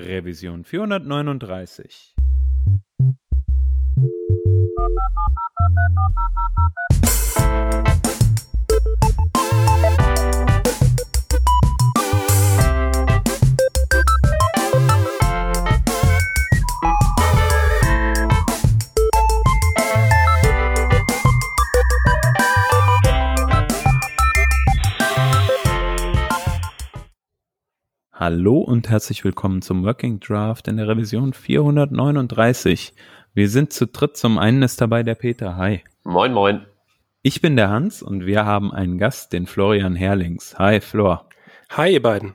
Revision 439. Hallo und herzlich willkommen zum Working Draft in der Revision 439. Wir sind zu dritt. Zum einen ist dabei der Peter. Hi. Moin, moin. Ich bin der Hans und wir haben einen Gast, den Florian Herlings. Hi, Flor. Hi, ihr beiden.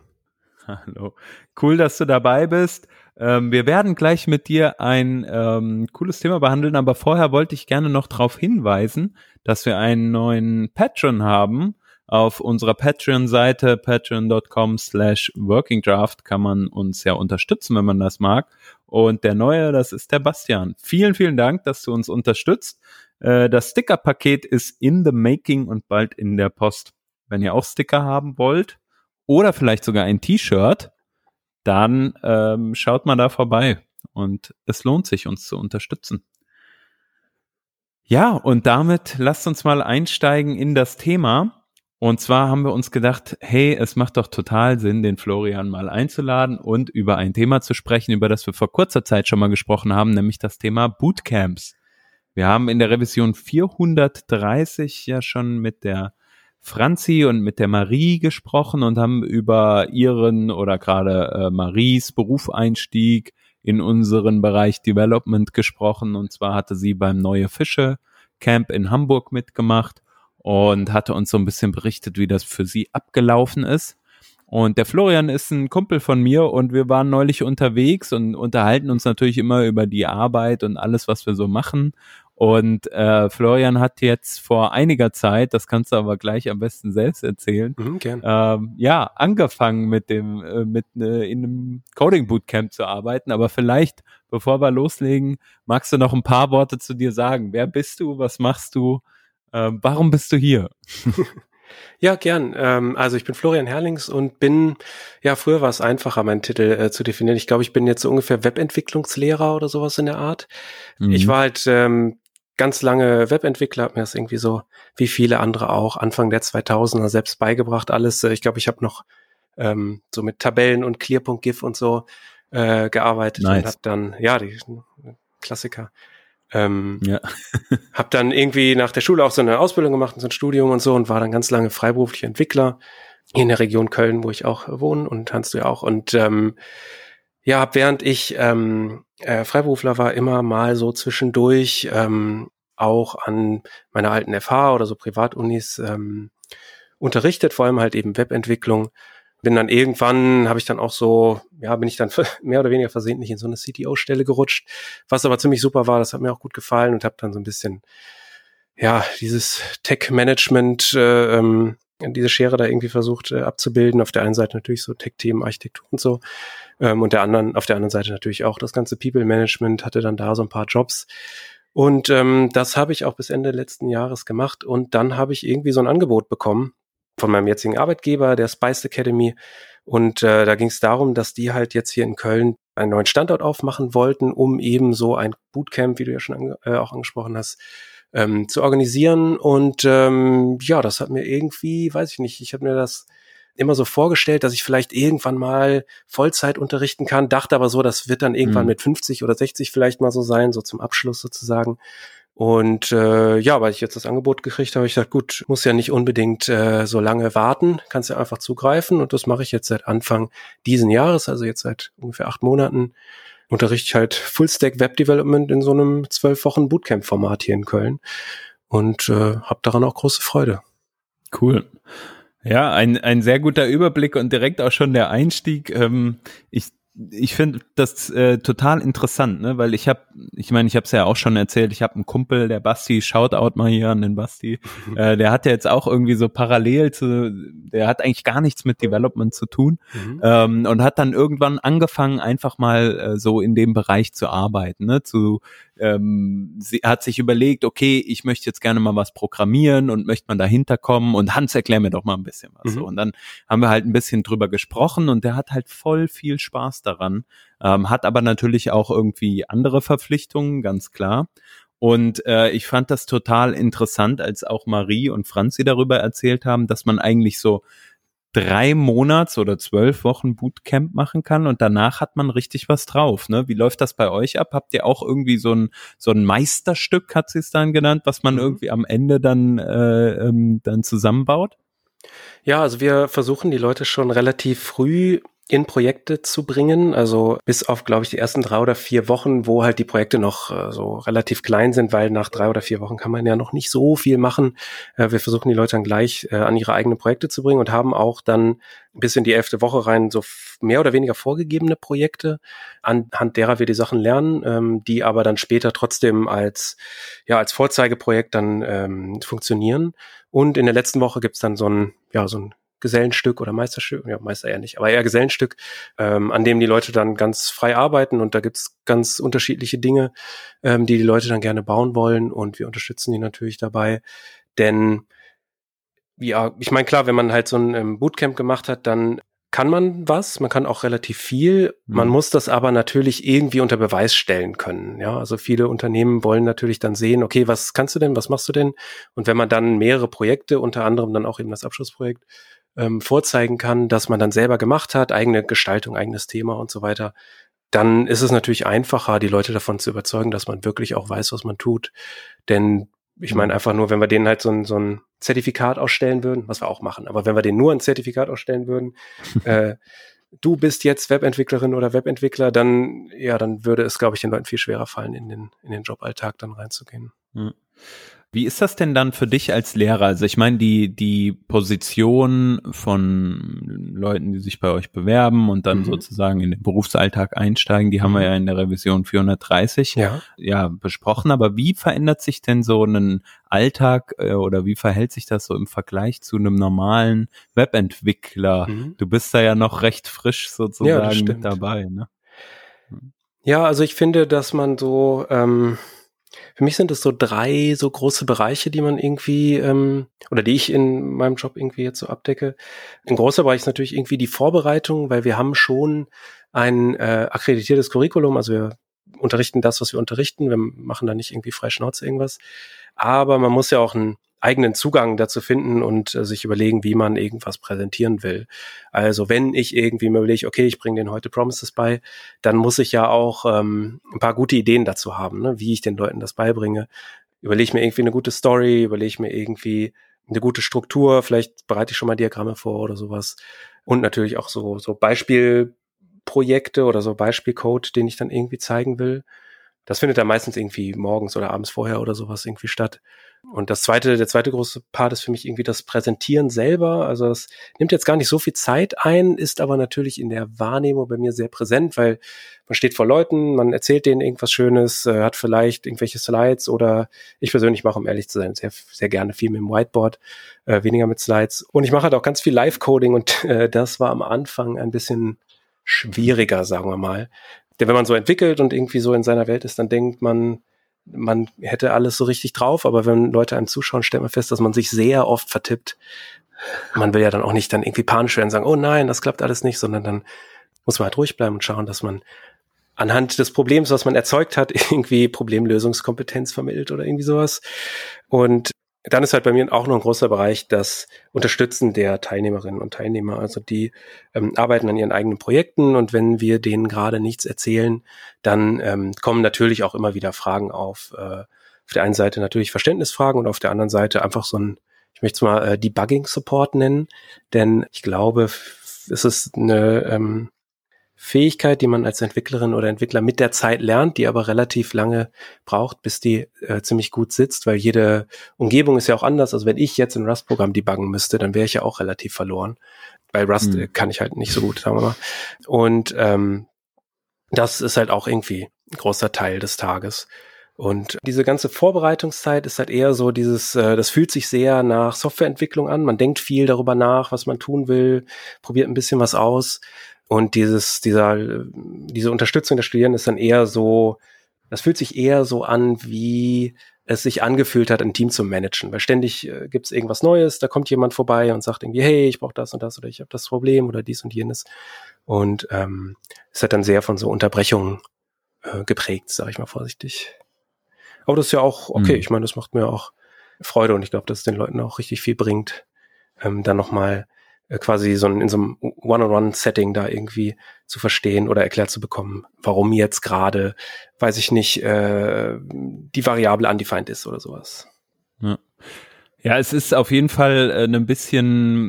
Hallo. Cool, dass du dabei bist. Ähm, wir werden gleich mit dir ein ähm, cooles Thema behandeln, aber vorher wollte ich gerne noch darauf hinweisen, dass wir einen neuen Patron haben auf unserer Patreon-Seite patreon.com slash workingdraft kann man uns ja unterstützen, wenn man das mag. Und der neue, das ist der Bastian. Vielen, vielen Dank, dass du uns unterstützt. Äh, das Sticker-Paket ist in the making und bald in der Post. Wenn ihr auch Sticker haben wollt oder vielleicht sogar ein T-Shirt, dann ähm, schaut mal da vorbei. Und es lohnt sich, uns zu unterstützen. Ja, und damit lasst uns mal einsteigen in das Thema. Und zwar haben wir uns gedacht, hey, es macht doch total Sinn, den Florian mal einzuladen und über ein Thema zu sprechen, über das wir vor kurzer Zeit schon mal gesprochen haben, nämlich das Thema Bootcamps. Wir haben in der Revision 430 ja schon mit der Franzi und mit der Marie gesprochen und haben über ihren oder gerade äh, Maries Berufeinstieg in unseren Bereich Development gesprochen. Und zwar hatte sie beim Neue Fische Camp in Hamburg mitgemacht und hatte uns so ein bisschen berichtet, wie das für sie abgelaufen ist. Und der Florian ist ein Kumpel von mir und wir waren neulich unterwegs und unterhalten uns natürlich immer über die Arbeit und alles, was wir so machen. Und äh, Florian hat jetzt vor einiger Zeit, das kannst du aber gleich am besten selbst erzählen, Mhm, ähm, ja, angefangen mit dem, äh, mit äh, in einem Coding Bootcamp zu arbeiten. Aber vielleicht, bevor wir loslegen, magst du noch ein paar Worte zu dir sagen. Wer bist du? Was machst du? Ähm, warum bist du hier? Ja, gern. Ähm, also ich bin Florian Herlings und bin, ja, früher war es einfacher, meinen Titel äh, zu definieren. Ich glaube, ich bin jetzt so ungefähr Webentwicklungslehrer oder sowas in der Art. Mhm. Ich war halt ähm, ganz lange Webentwickler, habe mir das irgendwie so, wie viele andere auch, Anfang der 2000er selbst beigebracht. Alles, äh, ich glaube, ich habe noch ähm, so mit Tabellen und Clear.gif und so äh, gearbeitet Nice. und habe dann, ja, die Klassiker. Ähm, ja. Hab dann irgendwie nach der Schule auch so eine Ausbildung gemacht, so ein Studium und so und war dann ganz lange freiberuflicher Entwickler in der Region Köln, wo ich auch wohne und Hans du ja auch. Und ähm, ja, hab während ich ähm, äh, Freiberufler war, immer mal so zwischendurch ähm, auch an meiner alten FH oder so Privatunis ähm, unterrichtet, vor allem halt eben Webentwicklung. Bin dann irgendwann, habe ich dann auch so, ja, bin ich dann mehr oder weniger versehentlich in so eine CTO-Stelle gerutscht, was aber ziemlich super war, das hat mir auch gut gefallen und habe dann so ein bisschen, ja, dieses Tech-Management, äh, ähm, diese Schere da irgendwie versucht äh, abzubilden. Auf der einen Seite natürlich so Tech-Themen, Architektur und so. Ähm, und der anderen, auf der anderen Seite natürlich auch das ganze People-Management, hatte dann da so ein paar Jobs. Und ähm, das habe ich auch bis Ende letzten Jahres gemacht. Und dann habe ich irgendwie so ein Angebot bekommen von meinem jetzigen Arbeitgeber, der Spice Academy. Und äh, da ging es darum, dass die halt jetzt hier in Köln einen neuen Standort aufmachen wollten, um eben so ein Bootcamp, wie du ja schon ange äh, auch angesprochen hast, ähm, zu organisieren. Und ähm, ja, das hat mir irgendwie, weiß ich nicht, ich habe mir das immer so vorgestellt, dass ich vielleicht irgendwann mal Vollzeit unterrichten kann, dachte aber so, das wird dann irgendwann Mhm. mit 50 oder 60 vielleicht mal so sein, so zum Abschluss sozusagen. Und äh, ja, weil ich jetzt das Angebot gekriegt habe, ich gesagt, gut, muss ja nicht unbedingt äh, so lange warten, kannst ja einfach zugreifen. Und das mache ich jetzt seit Anfang diesen Jahres, also jetzt seit ungefähr acht Monaten, unterrichte ich halt Fullstack Web Development in so einem zwölf Wochen Bootcamp-Format hier in Köln und äh, habe daran auch große Freude. Cool. Ja, ein, ein sehr guter Überblick und direkt auch schon der Einstieg. Ähm, ich ich finde das äh, total interessant, ne? weil ich habe, ich meine, ich habe es ja auch schon erzählt, ich habe einen Kumpel, der Basti, Shoutout mal hier an den Basti, äh, der hat ja jetzt auch irgendwie so parallel zu, der hat eigentlich gar nichts mit Development zu tun Mhm. ähm, und hat dann irgendwann angefangen, einfach mal äh, so in dem Bereich zu arbeiten, ne? zu ähm, sie hat sich überlegt, okay, ich möchte jetzt gerne mal was programmieren und möchte man dahinter kommen und Hans, erklär mir doch mal ein bisschen was. Mhm. Und dann haben wir halt ein bisschen drüber gesprochen und der hat halt voll viel Spaß daran, ähm, hat aber natürlich auch irgendwie andere Verpflichtungen, ganz klar. Und äh, ich fand das total interessant, als auch Marie und Franzi darüber erzählt haben, dass man eigentlich so drei Monats oder zwölf Wochen Bootcamp machen kann und danach hat man richtig was drauf. Ne? Wie läuft das bei euch ab? Habt ihr auch irgendwie so ein so ein Meisterstück, hat sie es dann genannt, was man mhm. irgendwie am Ende dann äh, ähm, dann zusammenbaut? Ja, also wir versuchen die Leute schon relativ früh in Projekte zu bringen. Also bis auf, glaube ich, die ersten drei oder vier Wochen, wo halt die Projekte noch äh, so relativ klein sind, weil nach drei oder vier Wochen kann man ja noch nicht so viel machen. Äh, wir versuchen die Leute dann gleich äh, an ihre eigenen Projekte zu bringen und haben auch dann bis in die elfte Woche rein so mehr oder weniger vorgegebene Projekte, anhand derer wir die Sachen lernen, ähm, die aber dann später trotzdem als, ja, als Vorzeigeprojekt dann ähm, funktionieren. Und in der letzten Woche gibt's dann so ein, ja, so ein Gesellenstück oder Meisterstück, ja, Meister eher nicht, aber eher Gesellenstück, ähm, an dem die Leute dann ganz frei arbeiten und da gibt's ganz unterschiedliche Dinge, ähm, die die Leute dann gerne bauen wollen und wir unterstützen die natürlich dabei, denn ja, ich meine, klar, wenn man halt so ein ähm, Bootcamp gemacht hat, dann kann man was, man kann auch relativ viel, man mhm. muss das aber natürlich irgendwie unter Beweis stellen können. Ja, also viele Unternehmen wollen natürlich dann sehen, okay, was kannst du denn, was machst du denn? Und wenn man dann mehrere Projekte, unter anderem dann auch eben das Abschlussprojekt, ähm, vorzeigen kann, dass man dann selber gemacht hat, eigene Gestaltung, eigenes Thema und so weiter, dann ist es natürlich einfacher, die Leute davon zu überzeugen, dass man wirklich auch weiß, was man tut. Denn ich meine einfach nur, wenn wir denen halt so ein, so ein Zertifikat ausstellen würden, was wir auch machen, aber wenn wir denen nur ein Zertifikat ausstellen würden, äh, du bist jetzt Webentwicklerin oder Webentwickler, dann ja, dann würde es, glaube ich, den Leuten viel schwerer fallen, in den in den Joballtag dann reinzugehen. Mhm. Wie ist das denn dann für dich als Lehrer? Also ich meine, die, die Position von Leuten, die sich bei euch bewerben und dann mhm. sozusagen in den Berufsalltag einsteigen, die haben wir mhm. ja in der Revision 430 ja. ja besprochen. Aber wie verändert sich denn so ein Alltag äh, oder wie verhält sich das so im Vergleich zu einem normalen Webentwickler? Mhm. Du bist da ja noch recht frisch sozusagen ja, mit dabei. Ne? Ja, also ich finde, dass man so ähm, für mich sind es so drei so große Bereiche, die man irgendwie, ähm, oder die ich in meinem Job irgendwie jetzt so abdecke. Ein großer Bereich ist natürlich irgendwie die Vorbereitung, weil wir haben schon ein äh, akkreditiertes Curriculum, also wir unterrichten das, was wir unterrichten, wir machen da nicht irgendwie frei Schnauze irgendwas. Aber man muss ja auch ein eigenen Zugang dazu finden und äh, sich überlegen, wie man irgendwas präsentieren will. Also wenn ich irgendwie mir überlege, okay, ich bringe den heute Promises bei, dann muss ich ja auch ähm, ein paar gute Ideen dazu haben, ne, wie ich den Leuten das beibringe. Überlege mir irgendwie eine gute Story, überlege mir irgendwie eine gute Struktur, vielleicht bereite ich schon mal Diagramme vor oder sowas. Und natürlich auch so, so Beispielprojekte oder so Beispielcode, den ich dann irgendwie zeigen will. Das findet dann meistens irgendwie morgens oder abends vorher oder sowas irgendwie statt. Und das zweite, der zweite große Part ist für mich irgendwie das Präsentieren selber. Also das nimmt jetzt gar nicht so viel Zeit ein, ist aber natürlich in der Wahrnehmung bei mir sehr präsent, weil man steht vor Leuten, man erzählt denen irgendwas Schönes, äh, hat vielleicht irgendwelche Slides oder ich persönlich mache, um ehrlich zu sein, sehr, sehr gerne viel mit dem Whiteboard, äh, weniger mit Slides. Und ich mache halt auch ganz viel Live-Coding und äh, das war am Anfang ein bisschen schwieriger, sagen wir mal, denn wenn man so entwickelt und irgendwie so in seiner Welt ist, dann denkt man, man hätte alles so richtig drauf, aber wenn Leute einem zuschauen, stellt man fest, dass man sich sehr oft vertippt. Man will ja dann auch nicht dann irgendwie panisch werden und sagen, oh nein, das klappt alles nicht, sondern dann muss man halt ruhig bleiben und schauen, dass man anhand des Problems, was man erzeugt hat, irgendwie Problemlösungskompetenz vermittelt oder irgendwie sowas. Und dann ist halt bei mir auch noch ein großer Bereich das Unterstützen der Teilnehmerinnen und Teilnehmer. Also die ähm, arbeiten an ihren eigenen Projekten und wenn wir denen gerade nichts erzählen, dann ähm, kommen natürlich auch immer wieder Fragen auf. Äh, auf der einen Seite natürlich Verständnisfragen und auf der anderen Seite einfach so ein, ich möchte es mal äh, Debugging Support nennen, denn ich glaube, es ist eine ähm, Fähigkeit, die man als Entwicklerin oder Entwickler mit der Zeit lernt, die aber relativ lange braucht, bis die äh, ziemlich gut sitzt, weil jede Umgebung ist ja auch anders. Also wenn ich jetzt ein Rust-Programm debuggen müsste, dann wäre ich ja auch relativ verloren. Bei Rust mhm. kann ich halt nicht so gut, sagen wir mal. Und ähm, das ist halt auch irgendwie ein großer Teil des Tages. Und diese ganze Vorbereitungszeit ist halt eher so dieses, äh, das fühlt sich sehr nach Softwareentwicklung an. Man denkt viel darüber nach, was man tun will, probiert ein bisschen was aus. Und dieses, dieser, diese Unterstützung der Studierenden ist dann eher so das fühlt sich eher so an, wie es sich angefühlt hat, ein Team zu managen. Weil ständig äh, gibt es irgendwas Neues, da kommt jemand vorbei und sagt irgendwie, hey, ich brauche das und das oder ich habe das Problem oder dies und jenes. Und ähm, es hat dann sehr von so Unterbrechungen äh, geprägt, sage ich mal vorsichtig. Aber das ist ja auch okay. Mhm. Ich meine, das macht mir auch Freude und ich glaube, dass es den Leuten auch richtig viel bringt, ähm, dann nochmal quasi so in so einem One-on-One-Setting da irgendwie zu verstehen oder erklärt zu bekommen, warum jetzt gerade, weiß ich nicht, äh, die Variable undefined ist oder sowas. Ja. Ja, es ist auf jeden Fall äh, ein bisschen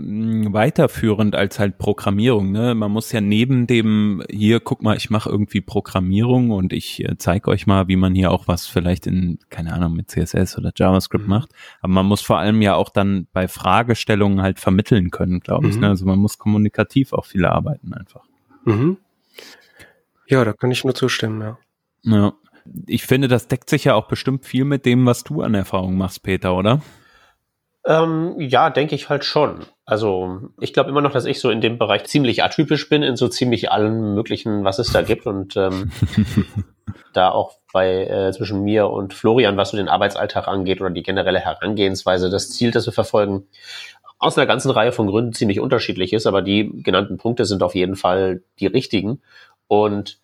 mh, mm, weiterführend als halt Programmierung. Ne? Man muss ja neben dem hier, guck mal, ich mache irgendwie Programmierung und ich äh, zeige euch mal, wie man hier auch was vielleicht in, keine Ahnung, mit CSS oder JavaScript mhm. macht. Aber man muss vor allem ja auch dann bei Fragestellungen halt vermitteln können, glaube mhm. ich. Ne? Also man muss kommunikativ auch viel arbeiten einfach. Mhm. Ja, da kann ich nur zustimmen, ja. Ja. Ich finde, das deckt sich ja auch bestimmt viel mit dem, was du an Erfahrung machst, Peter, oder? Ähm, ja, denke ich halt schon. Also ich glaube immer noch, dass ich so in dem Bereich ziemlich atypisch bin, in so ziemlich allen möglichen, was es da gibt. Und ähm, da auch bei äh, zwischen mir und Florian, was so den Arbeitsalltag angeht oder die generelle Herangehensweise, das Ziel, das wir verfolgen, aus einer ganzen Reihe von Gründen ziemlich unterschiedlich ist, aber die genannten Punkte sind auf jeden Fall die richtigen. Und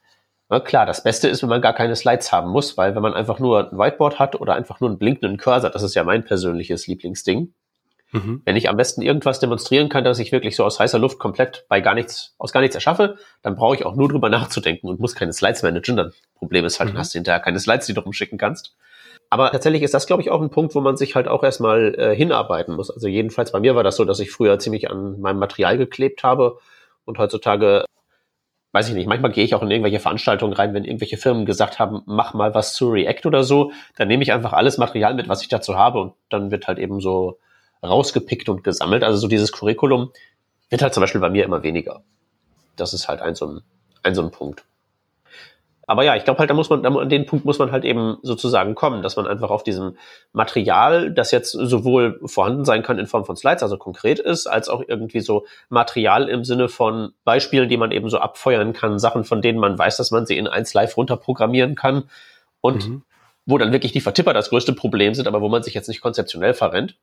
na klar, das Beste ist, wenn man gar keine Slides haben muss, weil wenn man einfach nur ein Whiteboard hat oder einfach nur einen blinkenden Cursor, das ist ja mein persönliches Lieblingsding. Mhm. Wenn ich am besten irgendwas demonstrieren kann, dass ich wirklich so aus heißer Luft komplett bei gar nichts, aus gar nichts erschaffe, dann brauche ich auch nur drüber nachzudenken und muss keine Slides managen. Dann Problem ist halt, mhm. hast du hinterher keine Slides, die du rumschicken kannst. Aber tatsächlich ist das, glaube ich, auch ein Punkt, wo man sich halt auch erstmal äh, hinarbeiten muss. Also jedenfalls bei mir war das so, dass ich früher ziemlich an meinem Material geklebt habe und heutzutage weiß ich nicht, manchmal gehe ich auch in irgendwelche Veranstaltungen rein, wenn irgendwelche Firmen gesagt haben, mach mal was zu React oder so, dann nehme ich einfach alles Material mit, was ich dazu habe und dann wird halt eben so rausgepickt und gesammelt. Also so dieses Curriculum wird halt zum Beispiel bei mir immer weniger. Das ist halt ein so ein, ein, so ein Punkt aber ja, ich glaube halt, da muss man, an den Punkt muss man halt eben sozusagen kommen, dass man einfach auf diesem Material, das jetzt sowohl vorhanden sein kann in Form von Slides, also konkret ist, als auch irgendwie so Material im Sinne von Beispielen, die man eben so abfeuern kann, Sachen, von denen man weiß, dass man sie in eins live runterprogrammieren kann und mhm. wo dann wirklich die Vertipper das größte Problem sind, aber wo man sich jetzt nicht konzeptionell verrennt.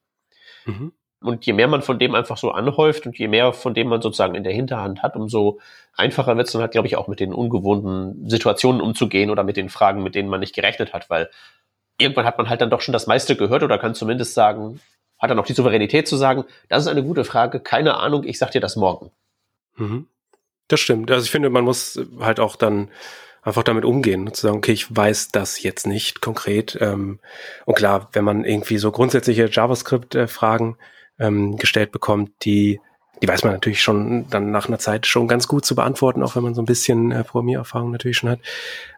Mhm. Und je mehr man von dem einfach so anhäuft und je mehr von dem man sozusagen in der Hinterhand hat, umso einfacher wird es dann halt, glaube ich, auch mit den ungewohnten Situationen umzugehen oder mit den Fragen, mit denen man nicht gerechnet hat, weil irgendwann hat man halt dann doch schon das meiste gehört oder kann zumindest sagen, hat dann auch die Souveränität zu sagen, das ist eine gute Frage, keine Ahnung, ich sag dir das morgen. Mhm. Das stimmt. Also ich finde, man muss halt auch dann einfach damit umgehen und zu sagen, okay, ich weiß das jetzt nicht konkret. Ähm, und klar, wenn man irgendwie so grundsätzliche JavaScript-Fragen äh, ähm, gestellt bekommt, die die weiß man natürlich schon dann nach einer Zeit schon ganz gut zu beantworten, auch wenn man so ein bisschen äh, Programmiererfahrung natürlich schon hat.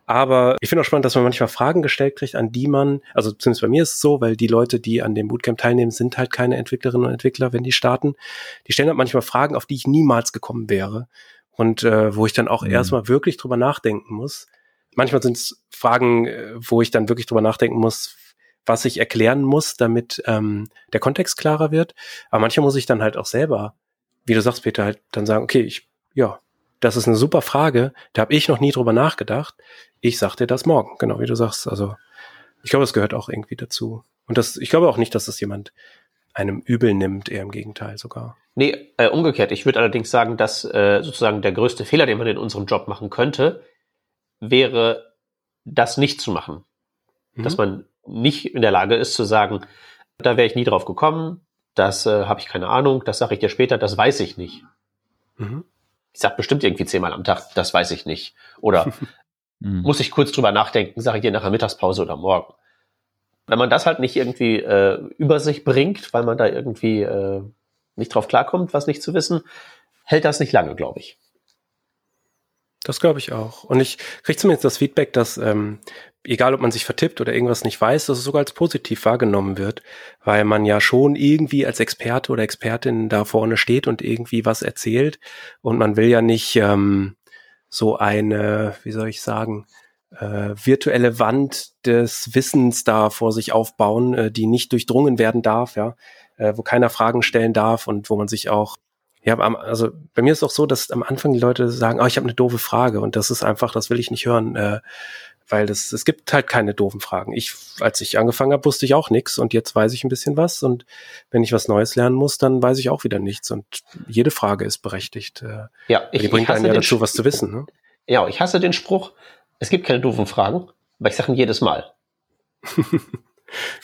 Aber ich finde auch spannend, dass man manchmal Fragen gestellt kriegt, an die man, also zumindest bei mir ist es so, weil die Leute, die an dem Bootcamp teilnehmen, sind halt keine Entwicklerinnen und Entwickler, wenn die starten. Die stellen halt manchmal Fragen, auf die ich niemals gekommen wäre. Und äh, wo ich dann auch mhm. erstmal wirklich drüber nachdenken muss. Manchmal sind es Fragen, äh, wo ich dann wirklich drüber nachdenken muss, was ich erklären muss, damit ähm, der Kontext klarer wird. Aber manchmal muss ich dann halt auch selber, wie du sagst, Peter, halt dann sagen, okay, ich, ja, das ist eine super Frage, da habe ich noch nie drüber nachgedacht. Ich sag dir das morgen, genau wie du sagst. Also ich glaube, das gehört auch irgendwie dazu. Und das, ich glaube auch nicht, dass das jemand einem übel nimmt, eher im Gegenteil sogar. Nee, äh, umgekehrt. Ich würde allerdings sagen, dass äh, sozusagen der größte Fehler, den man in unserem Job machen könnte, wäre, das nicht zu machen. Mhm. Dass man nicht in der Lage ist zu sagen, da wäre ich nie drauf gekommen, das äh, habe ich keine Ahnung, das sage ich dir später, das weiß ich nicht. Mhm. Ich sage bestimmt irgendwie zehnmal am Tag, das weiß ich nicht. Oder mhm. muss ich kurz drüber nachdenken, sage ich dir nach der Mittagspause oder morgen. Wenn man das halt nicht irgendwie äh, über sich bringt, weil man da irgendwie äh, nicht drauf klarkommt, was nicht zu wissen, hält das nicht lange, glaube ich. Das glaube ich auch. Und ich kriege zumindest das Feedback, dass ähm, egal ob man sich vertippt oder irgendwas nicht weiß, dass es sogar als positiv wahrgenommen wird, weil man ja schon irgendwie als Experte oder Expertin da vorne steht und irgendwie was erzählt und man will ja nicht ähm, so eine, wie soll ich sagen, äh, virtuelle Wand des Wissens da vor sich aufbauen, äh, die nicht durchdrungen werden darf, ja, äh, wo keiner Fragen stellen darf und wo man sich auch ja, also bei mir ist auch so, dass am Anfang die Leute sagen, oh, ich habe eine doofe Frage und das ist einfach, das will ich nicht hören. Äh, weil das, es gibt halt keine doofen Fragen. Ich, als ich angefangen habe, wusste ich auch nichts und jetzt weiß ich ein bisschen was und wenn ich was Neues lernen muss, dann weiß ich auch wieder nichts und jede Frage ist berechtigt. Äh, ja, ich, die bringt ich einen ja dazu, was zu wissen. Ne? Ja, ich hasse den Spruch, es gibt keine doofen Fragen, aber ich sage ihn jedes Mal.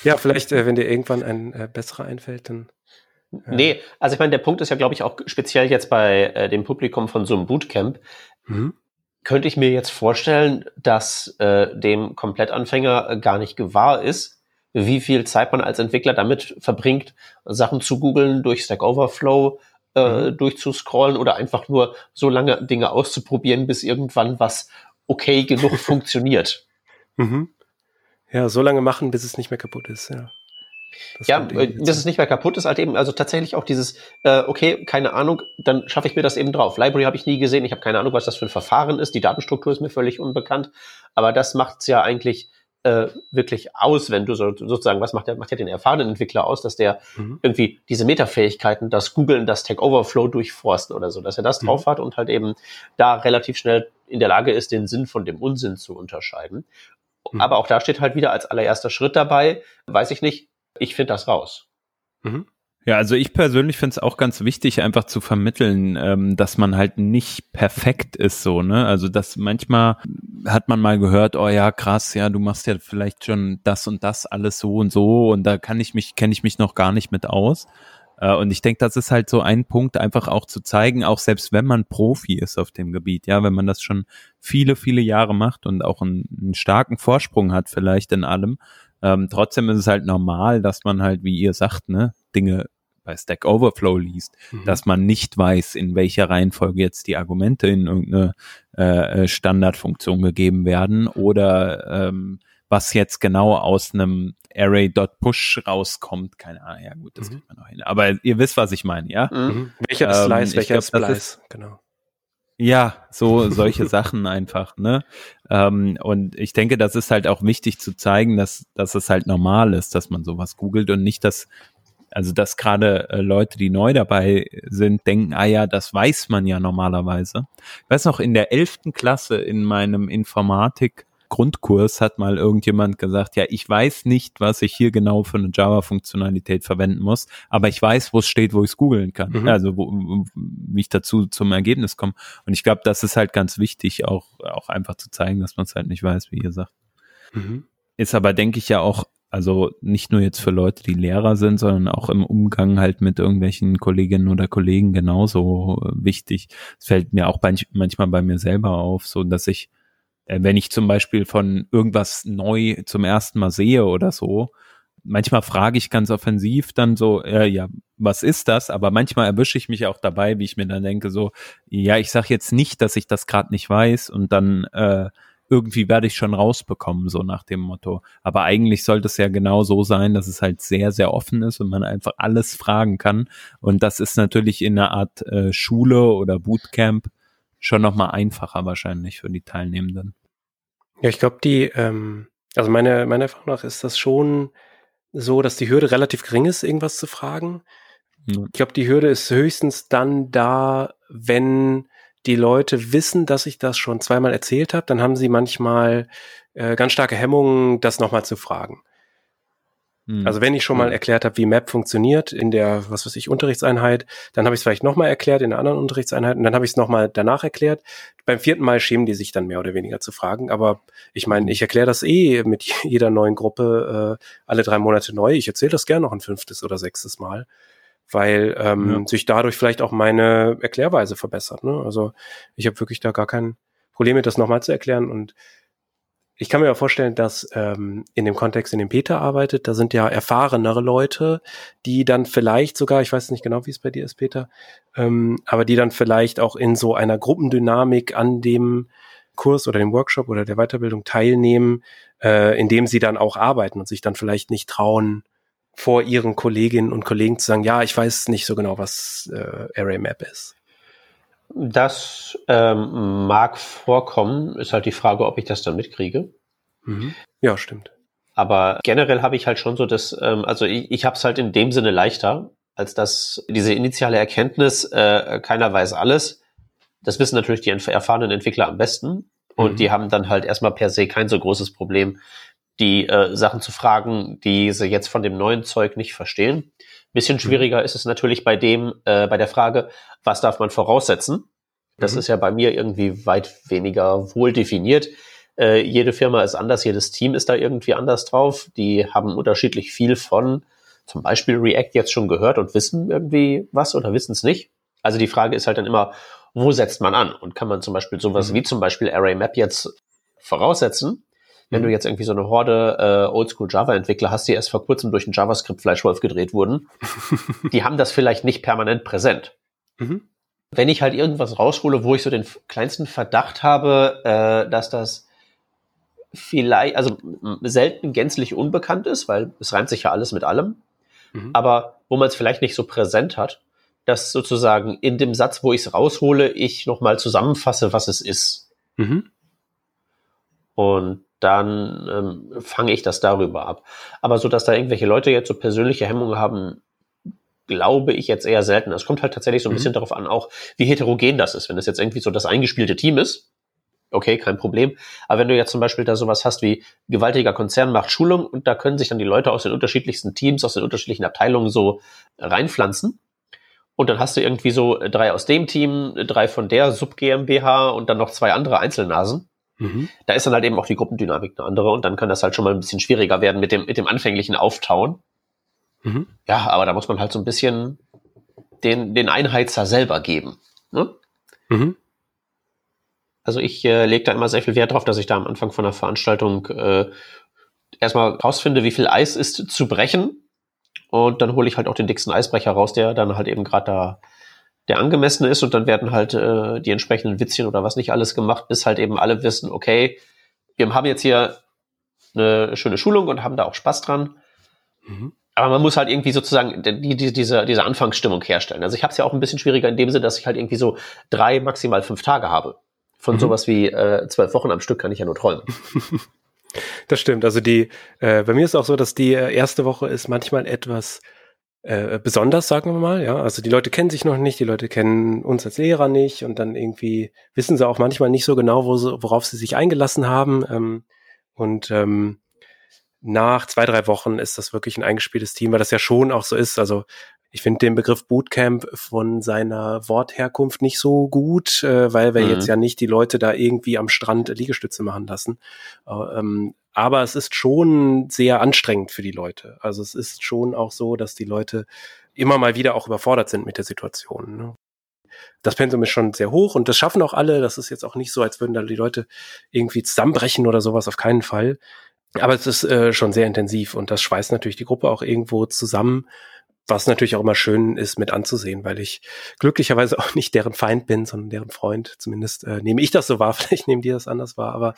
ja, vielleicht, äh, wenn dir irgendwann ein äh, besserer einfällt, dann. Äh. Nee, also ich meine, der Punkt ist ja, glaube ich, auch speziell jetzt bei äh, dem Publikum von so einem Bootcamp. Mhm könnte ich mir jetzt vorstellen, dass äh, dem Komplettanfänger äh, gar nicht gewahr ist, wie viel Zeit man als Entwickler damit verbringt, Sachen zu googeln, durch Stack Overflow äh, mhm. durchzuscrollen oder einfach nur so lange Dinge auszuprobieren, bis irgendwann was okay genug funktioniert. Mhm. Ja, so lange machen, bis es nicht mehr kaputt ist, ja. Das ja, äh, bis es nicht mehr kaputt ist, halt eben, also tatsächlich auch dieses, äh, okay, keine Ahnung, dann schaffe ich mir das eben drauf. Library habe ich nie gesehen, ich habe keine Ahnung, was das für ein Verfahren ist, die Datenstruktur ist mir völlig unbekannt, aber das macht's ja eigentlich äh, wirklich aus, wenn du so, sozusagen, was macht der, macht ja den erfahrenen Entwickler aus, dass der mhm. irgendwie diese Metafähigkeiten, das Googlen, das Tech Overflow durchforsten oder so, dass er das mhm. drauf hat und halt eben da relativ schnell in der Lage ist, den Sinn von dem Unsinn zu unterscheiden. Mhm. Aber auch da steht halt wieder als allererster Schritt dabei, weiß ich nicht, ich finde das raus. Mhm. Ja, also ich persönlich finde es auch ganz wichtig, einfach zu vermitteln, ähm, dass man halt nicht perfekt ist, so, ne? Also dass manchmal hat man mal gehört, oh ja, krass, ja, du machst ja vielleicht schon das und das alles so und so und da kann ich mich, kenne ich mich noch gar nicht mit aus. Äh, und ich denke, das ist halt so ein Punkt, einfach auch zu zeigen, auch selbst wenn man Profi ist auf dem Gebiet, ja, wenn man das schon viele, viele Jahre macht und auch einen, einen starken Vorsprung hat vielleicht in allem, ähm, trotzdem ist es halt normal, dass man halt, wie ihr sagt, ne, Dinge bei Stack Overflow liest, mhm. dass man nicht weiß, in welcher Reihenfolge jetzt die Argumente in irgendeine äh, äh Standardfunktion gegeben werden oder ähm, was jetzt genau aus einem Array.push rauskommt. Keine Ahnung, ja gut, das mhm. kriegt man noch hin. Aber ihr wisst, was ich meine, ja? Mhm. mhm. Welcher ist Slice, ähm, welcher glaub, ist Splice, genau. Ja, so solche Sachen einfach, ne? Ähm, und ich denke, das ist halt auch wichtig zu zeigen, dass, dass es halt normal ist, dass man sowas googelt und nicht, dass, also dass gerade äh, Leute, die neu dabei sind, denken, ah ja, das weiß man ja normalerweise. Ich weiß noch, in der elften Klasse in meinem Informatik Grundkurs hat mal irgendjemand gesagt, ja, ich weiß nicht, was ich hier genau für eine Java-Funktionalität verwenden muss, aber ich weiß, wo es steht, wo ich es googeln kann. Mhm. Also wo, wie ich dazu zum Ergebnis komme. Und ich glaube, das ist halt ganz wichtig, auch, auch einfach zu zeigen, dass man es halt nicht weiß, wie ihr sagt. Mhm. Ist aber, denke ich, ja auch also nicht nur jetzt für Leute, die Lehrer sind, sondern auch im Umgang halt mit irgendwelchen Kolleginnen oder Kollegen genauso wichtig. Es fällt mir auch manchmal bei mir selber auf, so dass ich äh, wenn ich zum Beispiel von irgendwas neu zum ersten Mal sehe oder so, manchmal frage ich ganz offensiv dann so, äh, ja, was ist das? Aber manchmal erwische ich mich auch dabei, wie ich mir dann denke, so, ja, ich sage jetzt nicht, dass ich das gerade nicht weiß und dann äh, irgendwie werde ich schon rausbekommen, so nach dem Motto. Aber eigentlich sollte es ja genau so sein, dass es halt sehr, sehr offen ist und man einfach alles fragen kann. Und das ist natürlich in einer Art äh, Schule oder Bootcamp schon nochmal einfacher wahrscheinlich für die Teilnehmenden. Ja, ich glaube, die, ähm, also meine, meiner Erfahrung nach ist das schon so, dass die Hürde relativ gering ist, irgendwas zu fragen. Ja. Ich glaube, die Hürde ist höchstens dann da, wenn die Leute wissen, dass ich das schon zweimal erzählt habe, dann haben sie manchmal äh, ganz starke Hemmungen, das nochmal zu fragen. Hm. Also wenn ich schon mal erklärt habe, wie Map funktioniert in der, was weiß ich, Unterrichtseinheit, dann habe ich es vielleicht nochmal erklärt in der anderen Unterrichtseinheit und dann habe ich es nochmal danach erklärt. Beim vierten Mal schämen die sich dann mehr oder weniger zu fragen. Aber ich meine, ich erkläre das eh mit jeder neuen Gruppe äh, alle drei Monate neu. Ich erzähle das gerne noch ein fünftes oder sechstes Mal, weil ähm, ja. sich dadurch vielleicht auch meine Erklärweise verbessert. Ne? Also ich habe wirklich da gar kein Problem mit, das nochmal zu erklären und ich kann mir ja vorstellen, dass ähm, in dem Kontext, in dem Peter arbeitet, da sind ja erfahrenere Leute, die dann vielleicht sogar, ich weiß nicht genau, wie es bei dir ist, Peter, ähm, aber die dann vielleicht auch in so einer Gruppendynamik an dem Kurs oder dem Workshop oder der Weiterbildung teilnehmen, äh, indem sie dann auch arbeiten und sich dann vielleicht nicht trauen, vor ihren Kolleginnen und Kollegen zu sagen, ja, ich weiß nicht so genau, was äh, Array Map ist. Das ähm, mag vorkommen, ist halt die Frage, ob ich das dann mitkriege. Mhm. Ja, stimmt. Aber generell habe ich halt schon so das, ähm, also ich, ich habe es halt in dem Sinne leichter, als dass diese initiale Erkenntnis, äh, keiner weiß alles. Das wissen natürlich die erfahrenen Entwickler am besten. Und mhm. die haben dann halt erstmal per se kein so großes Problem, die äh, Sachen zu fragen, die sie jetzt von dem neuen Zeug nicht verstehen. Bisschen mhm. schwieriger ist es natürlich bei dem, äh, bei der Frage, was darf man voraussetzen? Das mhm. ist ja bei mir irgendwie weit weniger wohl definiert. Äh, jede Firma ist anders, jedes Team ist da irgendwie anders drauf. Die haben unterschiedlich viel von zum Beispiel React jetzt schon gehört und wissen irgendwie was oder wissen es nicht. Also die Frage ist halt dann immer, wo setzt man an? Und kann man zum Beispiel sowas mhm. wie zum Beispiel Array Map jetzt voraussetzen? Wenn du mhm. jetzt irgendwie so eine Horde äh, Oldschool Java-Entwickler hast, die erst vor kurzem durch einen JavaScript-Fleischwolf gedreht wurden, die haben das vielleicht nicht permanent präsent. Mhm. Wenn ich halt irgendwas raushole, wo ich so den kleinsten Verdacht habe, äh, dass das vielleicht, also selten gänzlich unbekannt ist, weil es reimt sich ja alles mit allem, mhm. aber wo man es vielleicht nicht so präsent hat, dass sozusagen in dem Satz, wo ich es raushole, ich nochmal zusammenfasse, was es ist. Mhm. Und dann ähm, fange ich das darüber ab. Aber so, dass da irgendwelche Leute jetzt so persönliche Hemmungen haben, glaube ich jetzt eher selten. Es kommt halt tatsächlich so ein mhm. bisschen darauf an, auch wie heterogen das ist. Wenn das jetzt irgendwie so das eingespielte Team ist, okay, kein Problem. Aber wenn du jetzt zum Beispiel da sowas hast wie gewaltiger Konzern macht Schulung und da können sich dann die Leute aus den unterschiedlichsten Teams, aus den unterschiedlichen Abteilungen so reinpflanzen. Und dann hast du irgendwie so drei aus dem Team, drei von der Sub GmbH und dann noch zwei andere Einzelnasen. Mhm. Da ist dann halt eben auch die Gruppendynamik eine andere und dann kann das halt schon mal ein bisschen schwieriger werden mit dem, mit dem anfänglichen Auftauen. Mhm. Ja, aber da muss man halt so ein bisschen den, den Einheizer selber geben. Ne? Mhm. Also ich äh, lege da immer sehr viel Wert drauf, dass ich da am Anfang von der Veranstaltung äh, erstmal rausfinde, wie viel Eis ist zu brechen. Und dann hole ich halt auch den dicksten Eisbrecher raus, der dann halt eben gerade da der angemessen ist und dann werden halt äh, die entsprechenden Witzchen oder was nicht alles gemacht, bis halt eben alle wissen, okay, wir haben jetzt hier eine schöne Schulung und haben da auch Spaß dran. Mhm. Aber man muss halt irgendwie sozusagen die, die, diese, diese Anfangsstimmung herstellen. Also ich habe es ja auch ein bisschen schwieriger in dem Sinne, dass ich halt irgendwie so drei, maximal fünf Tage habe. Von mhm. sowas wie äh, zwölf Wochen am Stück kann ich ja nur träumen. Das stimmt. Also die, äh, bei mir ist auch so, dass die äh, erste Woche ist manchmal etwas äh, besonders, sagen wir mal. Ja, also die Leute kennen sich noch nicht, die Leute kennen uns als Lehrer nicht und dann irgendwie wissen sie auch manchmal nicht so genau, wo sie, worauf sie sich eingelassen haben. Ähm, und ähm, nach zwei, drei Wochen ist das wirklich ein eingespieltes Team, weil das ja schon auch so ist. Also ich finde den Begriff Bootcamp von seiner Wortherkunft nicht so gut, äh, weil wir mhm. jetzt ja nicht die Leute da irgendwie am Strand Liegestütze machen lassen. Äh, ähm, aber es ist schon sehr anstrengend für die Leute. Also es ist schon auch so, dass die Leute immer mal wieder auch überfordert sind mit der Situation. Ne? Das Pensum ist schon sehr hoch und das schaffen auch alle. Das ist jetzt auch nicht so, als würden da die Leute irgendwie zusammenbrechen oder sowas, auf keinen Fall. Aber es ist äh, schon sehr intensiv und das schweißt natürlich die Gruppe auch irgendwo zusammen was natürlich auch immer schön ist mit anzusehen, weil ich glücklicherweise auch nicht deren Feind bin, sondern deren Freund. Zumindest äh, nehme ich das so wahr, vielleicht nehmen die das anders wahr, aber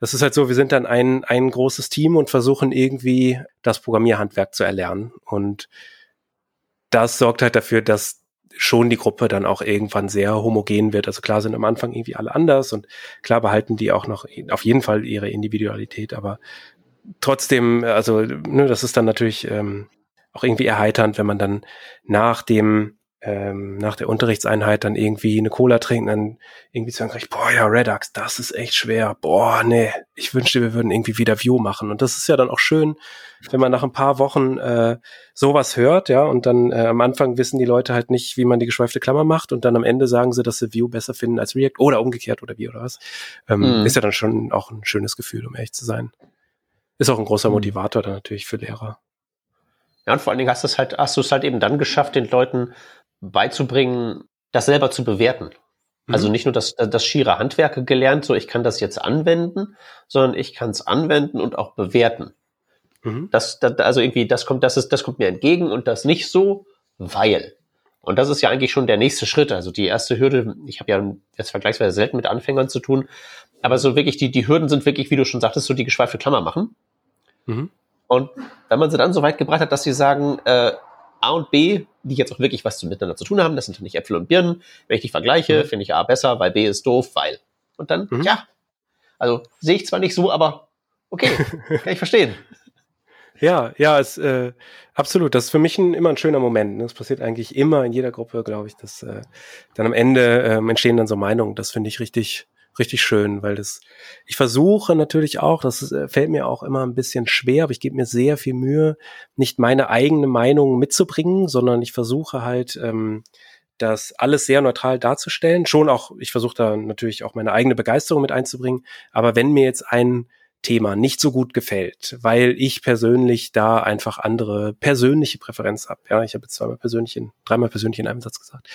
das ist halt so, wir sind dann ein, ein großes Team und versuchen irgendwie das Programmierhandwerk zu erlernen. Und das sorgt halt dafür, dass schon die Gruppe dann auch irgendwann sehr homogen wird. Also klar sind am Anfang irgendwie alle anders und klar behalten die auch noch auf jeden Fall ihre Individualität, aber trotzdem, also ne, das ist dann natürlich ähm, auch irgendwie erheiternd, wenn man dann nach dem ähm, nach der Unterrichtseinheit dann irgendwie eine Cola trinken, dann irgendwie sagen, boah, ja, Redux, das ist echt schwer. Boah, nee, ich wünschte, wir würden irgendwie wieder View machen. Und das ist ja dann auch schön, wenn man nach ein paar Wochen äh, sowas hört, ja, und dann äh, am Anfang wissen die Leute halt nicht, wie man die geschweifte Klammer macht und dann am Ende sagen sie, dass sie View besser finden als React oder umgekehrt oder wie oder was. Ähm, mhm. Ist ja dann schon auch ein schönes Gefühl, um ehrlich zu sein. Ist auch ein großer mhm. Motivator dann natürlich für Lehrer. Ja, und vor allen Dingen hast du es halt, hast du es halt eben dann geschafft, den Leuten beizubringen, das selber zu bewerten. Mhm. Also nicht nur das, das schiere Handwerke gelernt, so ich kann das jetzt anwenden, sondern ich kann es anwenden und auch bewerten. Mhm. Das, das, also irgendwie, das kommt, das ist, das kommt mir entgegen und das nicht so, weil. Und das ist ja eigentlich schon der nächste Schritt. Also die erste Hürde, ich habe ja jetzt vergleichsweise selten mit Anfängern zu tun, aber so wirklich, die, die Hürden sind wirklich, wie du schon sagtest, so die geschweifte Klammer machen. Mhm. Und wenn man sie dann so weit gebracht hat, dass sie sagen, äh, A und B, die jetzt auch wirklich was miteinander zu tun haben, das sind nicht Äpfel und Birnen. Wenn ich die vergleiche, mhm. finde ich A besser, weil B ist doof, weil. Und dann, mhm. ja, also sehe ich zwar nicht so, aber okay, kann ich verstehen. Ja, ja, es, äh, absolut. Das ist für mich ein, immer ein schöner Moment. Ne? Das passiert eigentlich immer in jeder Gruppe, glaube ich, dass äh, dann am Ende äh, entstehen dann so Meinungen. Das finde ich richtig, richtig schön, weil das, ich versuche natürlich auch, das äh, fällt mir auch immer ein bisschen schwer, aber ich gebe mir sehr viel Mühe, nicht meine eigene Meinung mitzubringen, sondern ich versuche halt, ähm, das alles sehr neutral darzustellen. Schon auch, ich versuche da natürlich auch meine eigene Begeisterung mit einzubringen, aber wenn mir jetzt ein Thema nicht so gut gefällt, weil ich persönlich da einfach andere persönliche Präferenz habe. Ja, ich habe jetzt zweimal persönlich in, dreimal persönlich in einem Satz gesagt.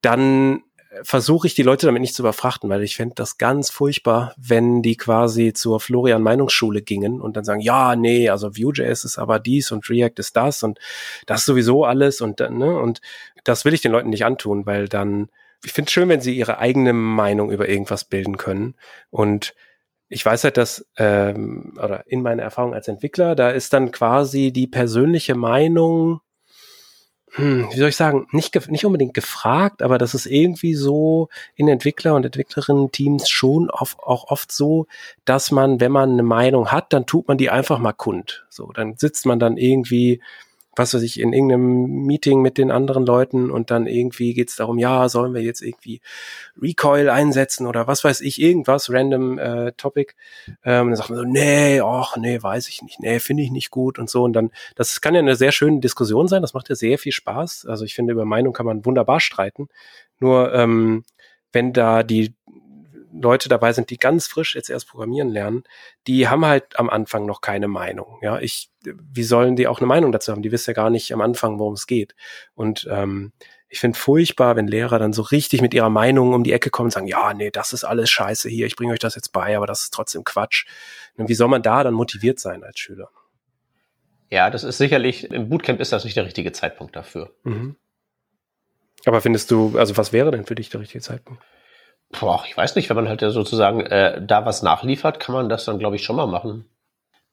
Dann versuche ich die Leute damit nicht zu überfrachten, weil ich fände das ganz furchtbar, wenn die quasi zur Florian Meinungsschule gingen und dann sagen, ja, nee, also Vue.js ist aber dies und React ist das und das sowieso alles und ne, und das will ich den Leuten nicht antun, weil dann, ich finde es schön, wenn sie ihre eigene Meinung über irgendwas bilden können und ich weiß halt, dass, ähm, oder in meiner Erfahrung als Entwickler, da ist dann quasi die persönliche Meinung, hm, wie soll ich sagen, nicht, nicht unbedingt gefragt, aber das ist irgendwie so in Entwickler- und Entwicklerinnen-Teams schon oft, auch oft so, dass man, wenn man eine Meinung hat, dann tut man die einfach mal kund. So, dann sitzt man dann irgendwie was weiß ich, in irgendeinem Meeting mit den anderen Leuten und dann irgendwie geht's darum, ja, sollen wir jetzt irgendwie Recoil einsetzen oder was weiß ich, irgendwas, random äh, Topic. Ähm, dann sagt man so, nee, ach, nee, weiß ich nicht, nee, finde ich nicht gut und so. Und dann, das kann ja eine sehr schöne Diskussion sein, das macht ja sehr viel Spaß. Also ich finde, über Meinung kann man wunderbar streiten. Nur ähm, wenn da die Leute dabei sind, die ganz frisch jetzt erst programmieren lernen, die haben halt am Anfang noch keine Meinung. Ja, ich, wie sollen die auch eine Meinung dazu haben? Die wissen ja gar nicht am Anfang, worum es geht. Und ähm, ich finde furchtbar, wenn Lehrer dann so richtig mit ihrer Meinung um die Ecke kommen und sagen, ja, nee, das ist alles scheiße hier, ich bringe euch das jetzt bei, aber das ist trotzdem Quatsch. Und wie soll man da dann motiviert sein als Schüler? Ja, das ist sicherlich, im Bootcamp ist das nicht der richtige Zeitpunkt dafür. Mhm. Aber findest du, also was wäre denn für dich der richtige Zeitpunkt? Boah, ich weiß nicht, wenn man halt sozusagen äh, da was nachliefert, kann man das dann, glaube ich, schon mal machen.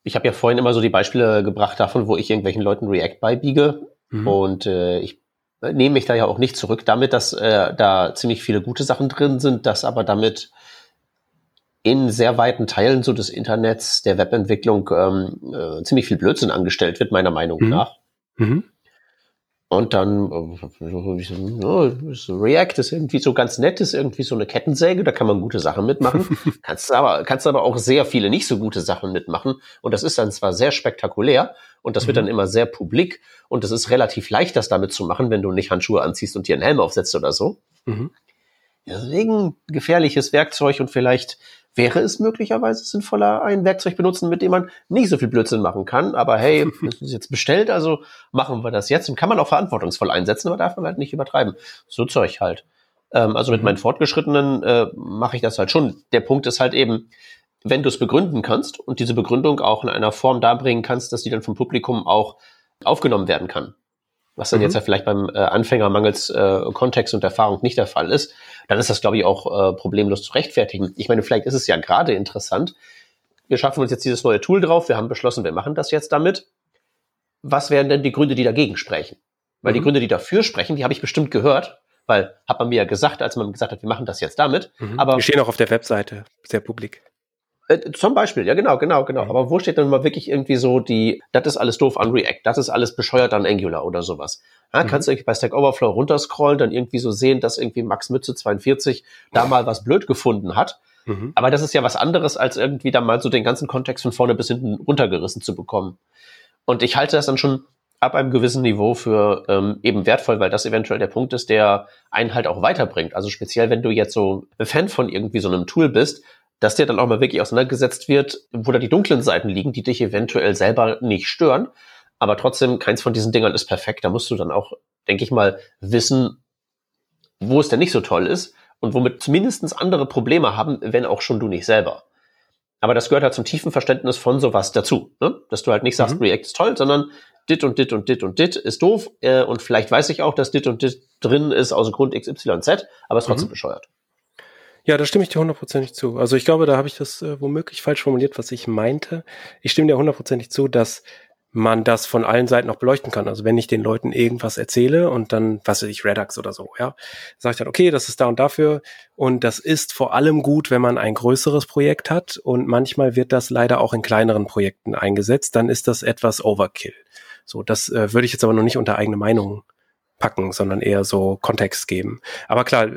Ich habe ja vorhin immer so die Beispiele gebracht davon, wo ich irgendwelchen Leuten React beibiege. Mhm. Und äh, ich nehme mich da ja auch nicht zurück damit, dass äh, da ziemlich viele gute Sachen drin sind, dass aber damit in sehr weiten Teilen so des Internets, der Webentwicklung ähm, äh, ziemlich viel Blödsinn angestellt wird, meiner Meinung mhm. nach. Mhm. Und dann ja, React ist irgendwie so ganz nett, ist irgendwie so eine Kettensäge, da kann man gute Sachen mitmachen. kannst aber, kannst aber auch sehr viele nicht so gute Sachen mitmachen. Und das ist dann zwar sehr spektakulär und das mhm. wird dann immer sehr publik und es ist relativ leicht, das damit zu machen, wenn du nicht Handschuhe anziehst und dir einen Helm aufsetzt oder so. Mhm. Deswegen gefährliches Werkzeug und vielleicht wäre es möglicherweise sinnvoller, ein Werkzeug benutzen, mit dem man nicht so viel Blödsinn machen kann. Aber hey, das ist jetzt bestellt, also machen wir das jetzt und kann man auch verantwortungsvoll einsetzen, aber darf man halt nicht übertreiben. So Zeug halt. Ähm, also mit mhm. meinen Fortgeschrittenen äh, mache ich das halt schon. Der Punkt ist halt eben, wenn du es begründen kannst und diese Begründung auch in einer Form darbringen kannst, dass die dann vom Publikum auch aufgenommen werden kann was dann mhm. jetzt ja vielleicht beim äh, Anfänger mangels äh, Kontext und Erfahrung nicht der Fall ist, dann ist das, glaube ich, auch äh, problemlos zu rechtfertigen. Ich meine, vielleicht ist es ja gerade interessant. Wir schaffen uns jetzt dieses neue Tool drauf, wir haben beschlossen, wir machen das jetzt damit. Was wären denn die Gründe, die dagegen sprechen? Weil mhm. die Gründe, die dafür sprechen, die habe ich bestimmt gehört, weil hat man mir ja gesagt, als man gesagt hat, wir machen das jetzt damit. Mhm. Aber die stehen auch auf der Webseite, sehr publik. Äh, zum Beispiel, ja genau, genau, genau. Aber wo steht dann mal wirklich irgendwie so die, das ist alles doof an React, das ist alles bescheuert an Angular oder sowas. Ja, mhm. Kannst du irgendwie bei Stack Overflow runterscrollen, dann irgendwie so sehen, dass irgendwie Max Mütze 42 da mal was blöd gefunden hat. Mhm. Aber das ist ja was anderes, als irgendwie da mal so den ganzen Kontext von vorne bis hinten runtergerissen zu bekommen. Und ich halte das dann schon ab einem gewissen Niveau für ähm, eben wertvoll, weil das eventuell der Punkt ist, der einen halt auch weiterbringt. Also speziell, wenn du jetzt so ein Fan von irgendwie so einem Tool bist, dass der dann auch mal wirklich auseinandergesetzt wird, wo da die dunklen Seiten liegen, die dich eventuell selber nicht stören. Aber trotzdem, keins von diesen Dingern ist perfekt. Da musst du dann auch, denke ich mal, wissen, wo es denn nicht so toll ist und womit zumindest andere Probleme haben, wenn auch schon du nicht selber. Aber das gehört halt zum tiefen Verständnis von sowas dazu, ne? dass du halt nicht sagst, mhm. React ist toll, sondern dit und dit und dit und dit ist doof äh, und vielleicht weiß ich auch, dass dit und dit drin ist aus Grund XYZ, aber ist trotzdem mhm. bescheuert. Ja, da stimme ich dir hundertprozentig zu. Also ich glaube, da habe ich das äh, womöglich falsch formuliert, was ich meinte. Ich stimme dir hundertprozentig zu, dass man das von allen Seiten noch beleuchten kann. Also wenn ich den Leuten irgendwas erzähle und dann, was weiß ich, Redux oder so, ja, sage ich dann, okay, das ist da und dafür. Und das ist vor allem gut, wenn man ein größeres Projekt hat. Und manchmal wird das leider auch in kleineren Projekten eingesetzt. Dann ist das etwas Overkill. So, das äh, würde ich jetzt aber noch nicht unter eigene Meinung packen, sondern eher so Kontext geben. Aber klar,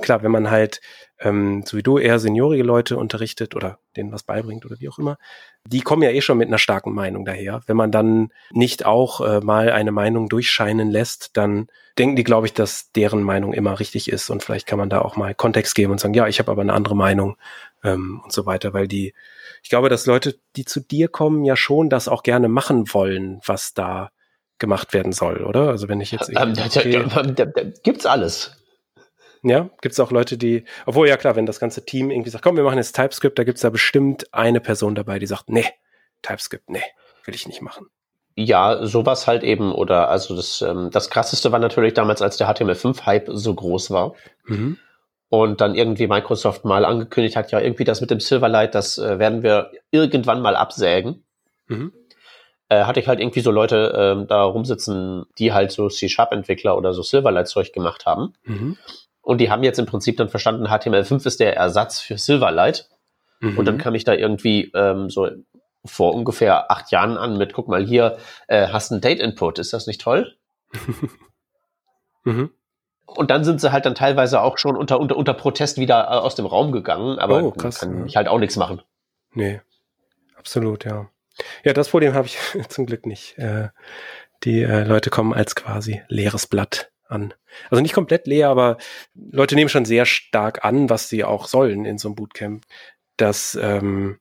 klar, wenn man halt ähm, so wie du eher seniorige Leute unterrichtet oder denen was beibringt oder wie auch immer, die kommen ja eh schon mit einer starken Meinung daher. Wenn man dann nicht auch äh, mal eine Meinung durchscheinen lässt, dann denken die, glaube ich, dass deren Meinung immer richtig ist und vielleicht kann man da auch mal Kontext geben und sagen, ja, ich habe aber eine andere Meinung ähm, und so weiter, weil die, ich glaube, dass Leute, die zu dir kommen, ja schon das auch gerne machen wollen, was da gemacht werden soll, oder? Also wenn ich jetzt ähm, okay, gibt's alles. Ja, gibt's auch Leute, die, obwohl ja klar, wenn das ganze Team irgendwie sagt, komm, wir machen jetzt TypeScript, da gibt's da bestimmt eine Person dabei, die sagt, nee, TypeScript, nee, will ich nicht machen. Ja, sowas halt eben. Oder also das, ähm, das krasseste war natürlich damals, als der HTML5-Hype so groß war. Mhm. Und dann irgendwie Microsoft mal angekündigt hat, ja, irgendwie das mit dem Silverlight, das äh, werden wir irgendwann mal absägen. Mhm. Äh, hatte ich halt irgendwie so Leute äh, da rumsitzen, die halt so C-Sharp-Entwickler oder so Silverlight-Zeug gemacht haben. Mhm. Und die haben jetzt im Prinzip dann verstanden, HTML5 ist der Ersatz für Silverlight. Mhm. Und dann kam ich da irgendwie ähm, so vor ungefähr acht Jahren an mit, guck mal hier, äh, hast einen Date-Input, ist das nicht toll? mhm. Und dann sind sie halt dann teilweise auch schon unter, unter, unter Protest wieder äh, aus dem Raum gegangen, aber oh, krass, kann ja. ich halt auch nichts machen. Nee, absolut, ja. Ja, das Problem habe ich zum Glück nicht. Äh, die äh, Leute kommen als quasi leeres Blatt an. Also nicht komplett leer, aber Leute nehmen schon sehr stark an, was sie auch sollen in so einem Bootcamp. Dass ähm,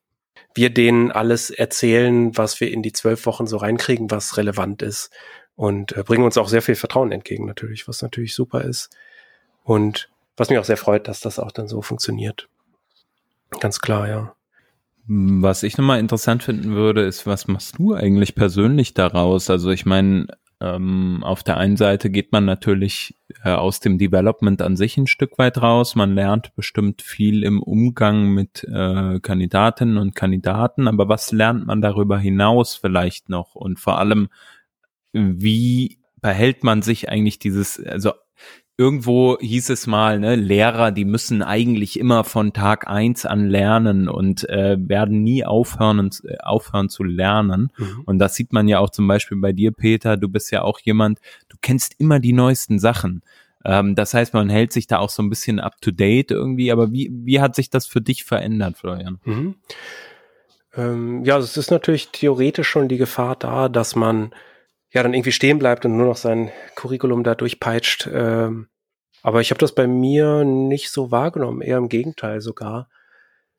wir denen alles erzählen, was wir in die zwölf Wochen so reinkriegen, was relevant ist. Und äh, bringen uns auch sehr viel Vertrauen entgegen, natürlich, was natürlich super ist. Und was mich auch sehr freut, dass das auch dann so funktioniert. Ganz klar, ja. Was ich nochmal interessant finden würde, ist, was machst du eigentlich persönlich daraus? Also ich meine, ähm, auf der einen Seite geht man natürlich äh, aus dem Development an sich ein Stück weit raus. Man lernt bestimmt viel im Umgang mit äh, Kandidatinnen und Kandidaten. Aber was lernt man darüber hinaus vielleicht noch? Und vor allem, wie behält man sich eigentlich dieses, also irgendwo hieß es mal, ne, Lehrer, die müssen eigentlich immer von Tag eins an lernen und äh, werden nie aufhören, äh, aufhören zu lernen. Mhm. Und das sieht man ja auch zum Beispiel bei dir, Peter. Du bist ja auch jemand, du kennst immer die neuesten Sachen. Ähm, das heißt, man hält sich da auch so ein bisschen up to date irgendwie. Aber wie, wie hat sich das für dich verändert, Florian? Mhm. Ähm, ja, es ist natürlich theoretisch schon die Gefahr da, dass man ja dann irgendwie stehen bleibt und nur noch sein Curriculum da durchpeitscht. Ähm, aber ich habe das bei mir nicht so wahrgenommen, eher im Gegenteil sogar.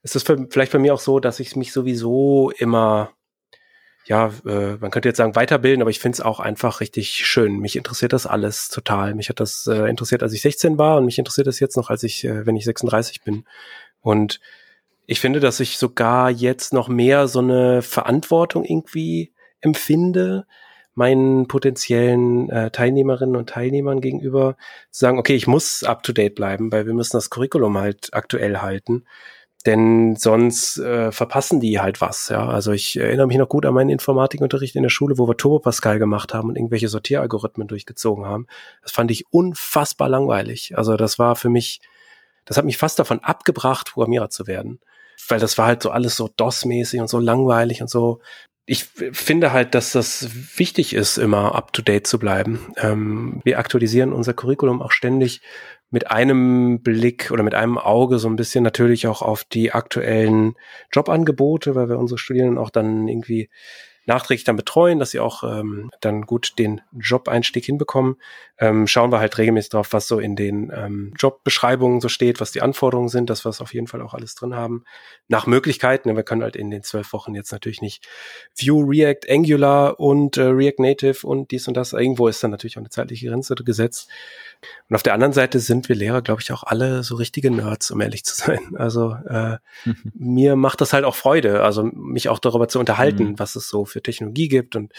Es ist vielleicht bei mir auch so, dass ich mich sowieso immer, ja, äh, man könnte jetzt sagen weiterbilden, aber ich finde es auch einfach richtig schön. Mich interessiert das alles total. Mich hat das äh, interessiert, als ich 16 war und mich interessiert das jetzt noch, als ich, äh, wenn ich 36 bin. Und ich finde, dass ich sogar jetzt noch mehr so eine Verantwortung irgendwie empfinde, meinen potenziellen äh, Teilnehmerinnen und Teilnehmern gegenüber zu sagen, okay, ich muss up-to-date bleiben, weil wir müssen das Curriculum halt aktuell halten. Denn sonst äh, verpassen die halt was. Ja, also ich erinnere mich noch gut an meinen Informatikunterricht in der Schule, wo wir Turbo Pascal gemacht haben und irgendwelche Sortieralgorithmen durchgezogen haben. Das fand ich unfassbar langweilig. Also das war für mich, das hat mich fast davon abgebracht, Programmierer zu werden, weil das war halt so alles so DOS-mäßig und so langweilig und so ich finde halt, dass das wichtig ist, immer up-to-date zu bleiben. Ähm, wir aktualisieren unser Curriculum auch ständig mit einem Blick oder mit einem Auge so ein bisschen natürlich auch auf die aktuellen Jobangebote, weil wir unsere Studierenden auch dann irgendwie nachträglich dann betreuen, dass sie auch ähm, dann gut den Job-Einstieg hinbekommen. Ähm, schauen wir halt regelmäßig drauf, was so in den ähm, Jobbeschreibungen so steht, was die Anforderungen sind, dass wir es auf jeden Fall auch alles drin haben. Nach Möglichkeiten, wir können halt in den zwölf Wochen jetzt natürlich nicht Vue, React, Angular und äh, React Native und dies und das. Irgendwo ist dann natürlich auch eine zeitliche Grenze gesetzt. Und auf der anderen Seite sind wir Lehrer, glaube ich, auch alle so richtige Nerds, um ehrlich zu sein. Also äh, mhm. mir macht das halt auch Freude, also mich auch darüber zu unterhalten, mhm. was es so für Technologie gibt und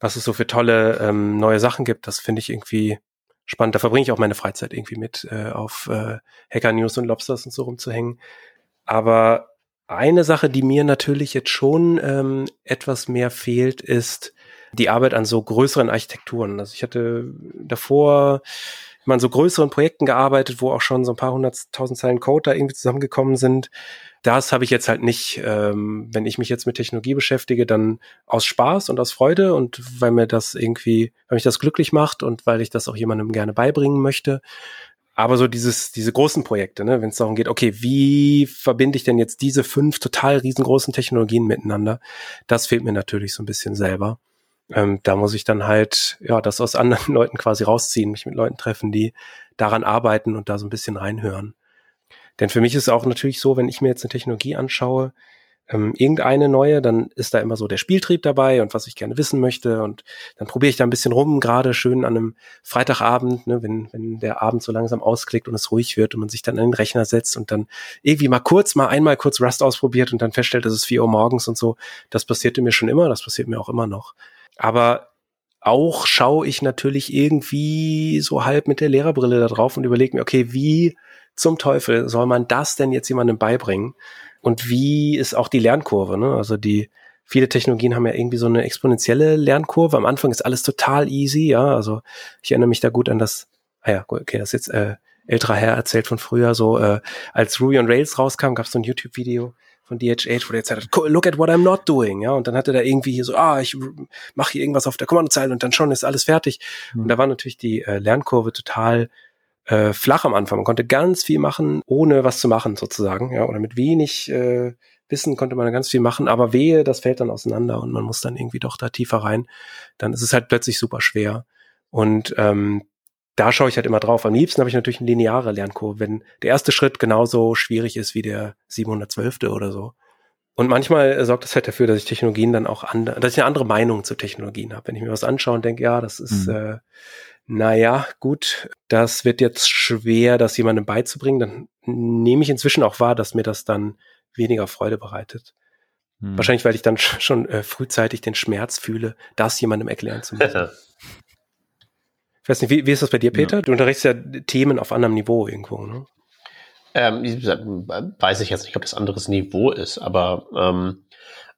was es so für tolle ähm, neue Sachen gibt. Das finde ich irgendwie spannend. Da verbringe ich auch meine Freizeit irgendwie mit, äh, auf äh, Hacker News und Lobsters und so rumzuhängen. Aber eine Sache, die mir natürlich jetzt schon ähm, etwas mehr fehlt, ist die Arbeit an so größeren Architekturen. Also ich hatte davor mal an so größeren Projekten gearbeitet, wo auch schon so ein paar hunderttausend Zeilen Code da irgendwie zusammengekommen sind. Das habe ich jetzt halt nicht, ähm, wenn ich mich jetzt mit Technologie beschäftige, dann aus Spaß und aus Freude und weil mir das irgendwie, weil mich das glücklich macht und weil ich das auch jemandem gerne beibringen möchte. Aber so dieses, diese großen Projekte, ne, wenn es darum geht, okay, wie verbinde ich denn jetzt diese fünf total riesengroßen Technologien miteinander? Das fehlt mir natürlich so ein bisschen selber. Ähm, da muss ich dann halt, ja, das aus anderen Leuten quasi rausziehen, mich mit Leuten treffen, die daran arbeiten und da so ein bisschen reinhören. Denn für mich ist es auch natürlich so, wenn ich mir jetzt eine Technologie anschaue, ähm, irgendeine neue, dann ist da immer so der Spieltrieb dabei und was ich gerne wissen möchte. Und dann probiere ich da ein bisschen rum, gerade schön an einem Freitagabend, ne, wenn, wenn der Abend so langsam ausklickt und es ruhig wird und man sich dann an den Rechner setzt und dann irgendwie mal kurz, mal einmal kurz Rust ausprobiert und dann feststellt, es ist vier Uhr morgens und so. Das passierte mir schon immer, das passiert mir auch immer noch. Aber auch schaue ich natürlich irgendwie so halb mit der Lehrerbrille da drauf und überlege mir, okay, wie zum Teufel soll man das denn jetzt jemandem beibringen? Und wie ist auch die Lernkurve? Ne? Also die viele Technologien haben ja irgendwie so eine exponentielle Lernkurve. Am Anfang ist alles total easy, ja. Also ich erinnere mich da gut an das, ah ja, okay, das ist jetzt äh, älterer Herr erzählt von früher, so äh, als Ruby on Rails rauskam, gab es so ein YouTube-Video von DHH, wo der jetzt hat, look at what I'm not doing, ja, und dann hatte er irgendwie hier so, ah, ich mache hier irgendwas auf der Kommandozeile und dann schon ist alles fertig. Mhm. Und da war natürlich die äh, Lernkurve total äh, flach am Anfang. Man konnte ganz viel machen, ohne was zu machen sozusagen, ja, oder mit wenig äh, Wissen konnte man ganz viel machen, aber wehe, das fällt dann auseinander und man muss dann irgendwie doch da tiefer rein. Dann ist es halt plötzlich super schwer. Und ähm, da schaue ich halt immer drauf. Am liebsten habe ich natürlich eine lineare Lernkurve, wenn der erste Schritt genauso schwierig ist wie der 712. oder so. Und manchmal sorgt das halt dafür, dass ich Technologien dann auch andere, dass ich eine andere Meinung zu Technologien habe. Wenn ich mir was anschaue und denke, ja, das ist, mhm. äh, naja, gut, das wird jetzt schwer, das jemandem beizubringen, dann nehme ich inzwischen auch wahr, dass mir das dann weniger Freude bereitet. Hm. Wahrscheinlich, weil ich dann schon äh, frühzeitig den Schmerz fühle, das jemandem erklären zu müssen. ich weiß nicht, wie, wie ist das bei dir, Peter? Ja. Du unterrichtest ja Themen auf anderem Niveau irgendwo, ne? Ähm, weiß ich jetzt nicht, ob das anderes Niveau ist, aber ähm,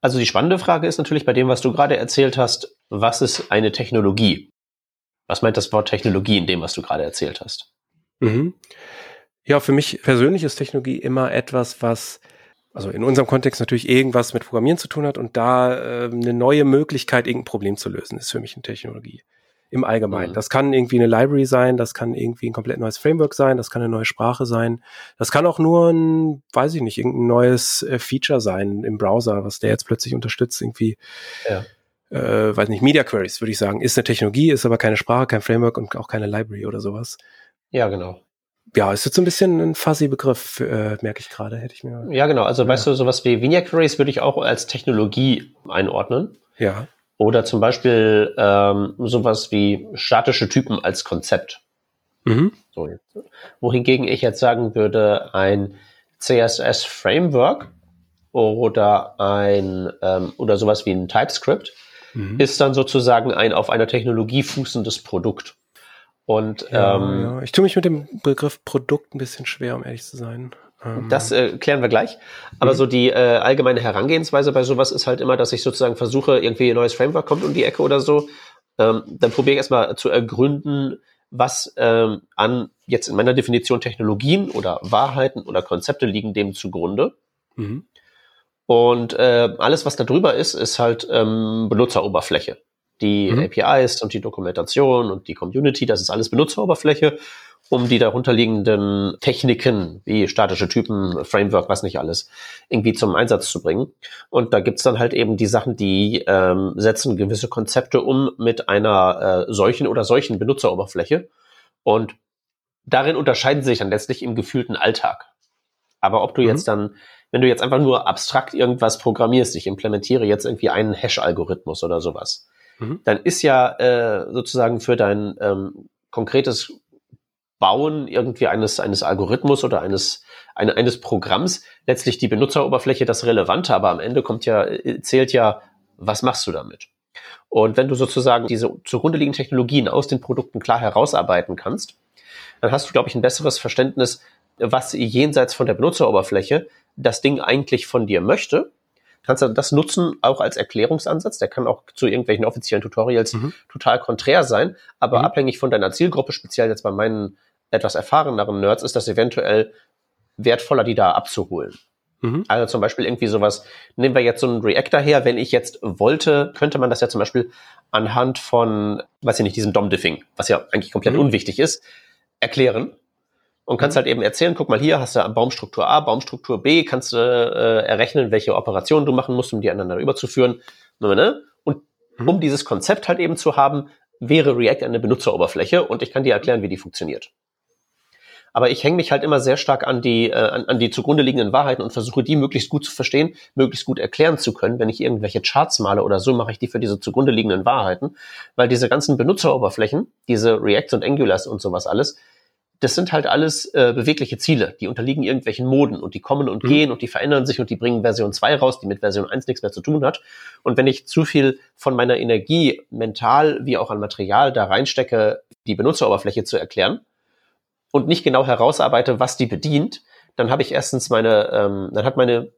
also die spannende Frage ist natürlich bei dem, was du gerade erzählt hast, was ist eine Technologie? Was meint das Wort Technologie in dem, was du gerade erzählt hast? Mhm. Ja, für mich persönlich ist Technologie immer etwas, was also in unserem Kontext natürlich irgendwas mit Programmieren zu tun hat und da äh, eine neue Möglichkeit, irgendein Problem zu lösen, ist für mich eine Technologie. Im Allgemeinen. Mhm. Das kann irgendwie eine Library sein, das kann irgendwie ein komplett neues Framework sein, das kann eine neue Sprache sein, das kann auch nur ein, weiß ich nicht, irgendein neues äh, Feature sein im Browser, was der jetzt plötzlich unterstützt, irgendwie. Ja äh, weiß nicht, Media Queries, würde ich sagen. Ist eine Technologie, ist aber keine Sprache, kein Framework und auch keine Library oder sowas. Ja, genau. Ja, ist jetzt so ein bisschen ein fuzzy Begriff, äh, merke ich gerade, hätte ich mir. Ja, genau. Also, ja. weißt du, sowas wie Media Queries würde ich auch als Technologie einordnen. Ja. Oder zum Beispiel ähm, sowas wie statische Typen als Konzept. Mhm. So, wohingegen ich jetzt sagen würde, ein CSS-Framework oder ein ähm, oder sowas wie ein TypeScript mhm. ist dann sozusagen ein auf einer Technologie fußendes Produkt. Und ja, ähm, ja. ich tue mich mit dem Begriff Produkt ein bisschen schwer, um ehrlich zu sein. Ähm, das äh, klären wir gleich. Aber mhm. so die äh, allgemeine Herangehensweise bei sowas ist halt immer, dass ich sozusagen versuche, irgendwie ein neues Framework kommt um die Ecke oder so. Ähm, dann probiere ich erstmal zu ergründen, was ähm, an jetzt in meiner Definition Technologien oder Wahrheiten oder Konzepte liegen dem zugrunde. Mhm. Und äh, alles, was da drüber ist, ist halt ähm, Benutzeroberfläche. Die mhm. APIs und die Dokumentation und die Community, das ist alles Benutzeroberfläche, um die darunterliegenden Techniken wie statische Typen, Framework, was nicht alles, irgendwie zum Einsatz zu bringen. Und da gibt's dann halt eben die Sachen, die ähm, setzen gewisse Konzepte um mit einer äh, solchen oder solchen Benutzeroberfläche. Und darin unterscheiden sie sich dann letztlich im gefühlten Alltag. Aber ob du mhm. jetzt dann wenn du jetzt einfach nur abstrakt irgendwas programmierst, ich implementiere jetzt irgendwie einen Hash-Algorithmus oder sowas, mhm. dann ist ja äh, sozusagen für dein ähm, konkretes Bauen irgendwie eines, eines Algorithmus oder eines, eine, eines Programms letztlich die Benutzeroberfläche das Relevante, aber am Ende kommt ja, äh, zählt ja, was machst du damit? Und wenn du sozusagen diese zugrunde liegenden Technologien aus den Produkten klar herausarbeiten kannst, dann hast du, glaube ich, ein besseres Verständnis, was jenseits von der Benutzeroberfläche das Ding eigentlich von dir möchte, kannst du das nutzen, auch als Erklärungsansatz. Der kann auch zu irgendwelchen offiziellen Tutorials mhm. total konträr sein, aber mhm. abhängig von deiner Zielgruppe, speziell jetzt bei meinen etwas erfahreneren Nerds, ist das eventuell wertvoller, die da abzuholen. Mhm. Also zum Beispiel irgendwie sowas, nehmen wir jetzt so einen Reactor her, wenn ich jetzt wollte, könnte man das ja zum Beispiel anhand von, weiß ich nicht, diesem DOM-Diffing, was ja eigentlich komplett mhm. unwichtig ist, erklären. Und kannst mhm. halt eben erzählen, guck mal hier, hast du Baumstruktur A, Baumstruktur B, kannst du äh, errechnen, welche Operationen du machen musst, um die aneinander überzuführen. Ne? Und mhm. um dieses Konzept halt eben zu haben, wäre React eine Benutzeroberfläche und ich kann dir erklären, wie die funktioniert. Aber ich hänge mich halt immer sehr stark an die, äh, an, an die zugrunde liegenden Wahrheiten und versuche die möglichst gut zu verstehen, möglichst gut erklären zu können. Wenn ich irgendwelche Charts male oder so, mache ich die für diese zugrunde liegenden Wahrheiten. Weil diese ganzen Benutzeroberflächen, diese Reacts und Angulars und sowas alles, das sind halt alles äh, bewegliche Ziele, die unterliegen irgendwelchen Moden und die kommen und mhm. gehen und die verändern sich und die bringen Version 2 raus, die mit Version 1 nichts mehr zu tun hat. Und wenn ich zu viel von meiner Energie mental wie auch an Material da reinstecke, die Benutzeroberfläche zu erklären, und nicht genau herausarbeite, was die bedient, dann habe ich erstens meine, ähm, dann hat meine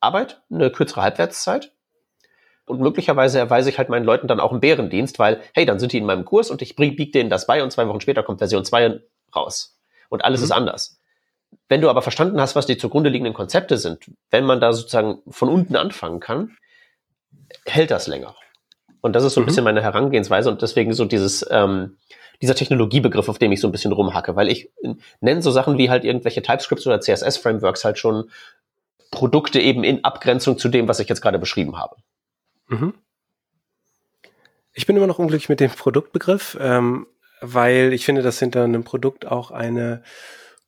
Arbeit eine kürzere Halbwertszeit. Und möglicherweise erweise ich halt meinen Leuten dann auch einen Bärendienst, weil, hey, dann sind die in meinem Kurs und ich biege denen das bei und zwei Wochen später kommt Version 2 raus. Und alles mhm. ist anders. Wenn du aber verstanden hast, was die zugrunde liegenden Konzepte sind, wenn man da sozusagen von unten anfangen kann, hält das länger. Und das ist so ein mhm. bisschen meine Herangehensweise und deswegen so dieses, ähm, dieser Technologiebegriff, auf dem ich so ein bisschen rumhacke, weil ich nenne so Sachen wie halt irgendwelche TypeScripts oder CSS-Frameworks halt schon Produkte eben in Abgrenzung zu dem, was ich jetzt gerade beschrieben habe. Mhm. Ich bin immer noch unglücklich mit dem Produktbegriff, ähm, weil ich finde, dass hinter einem Produkt auch eine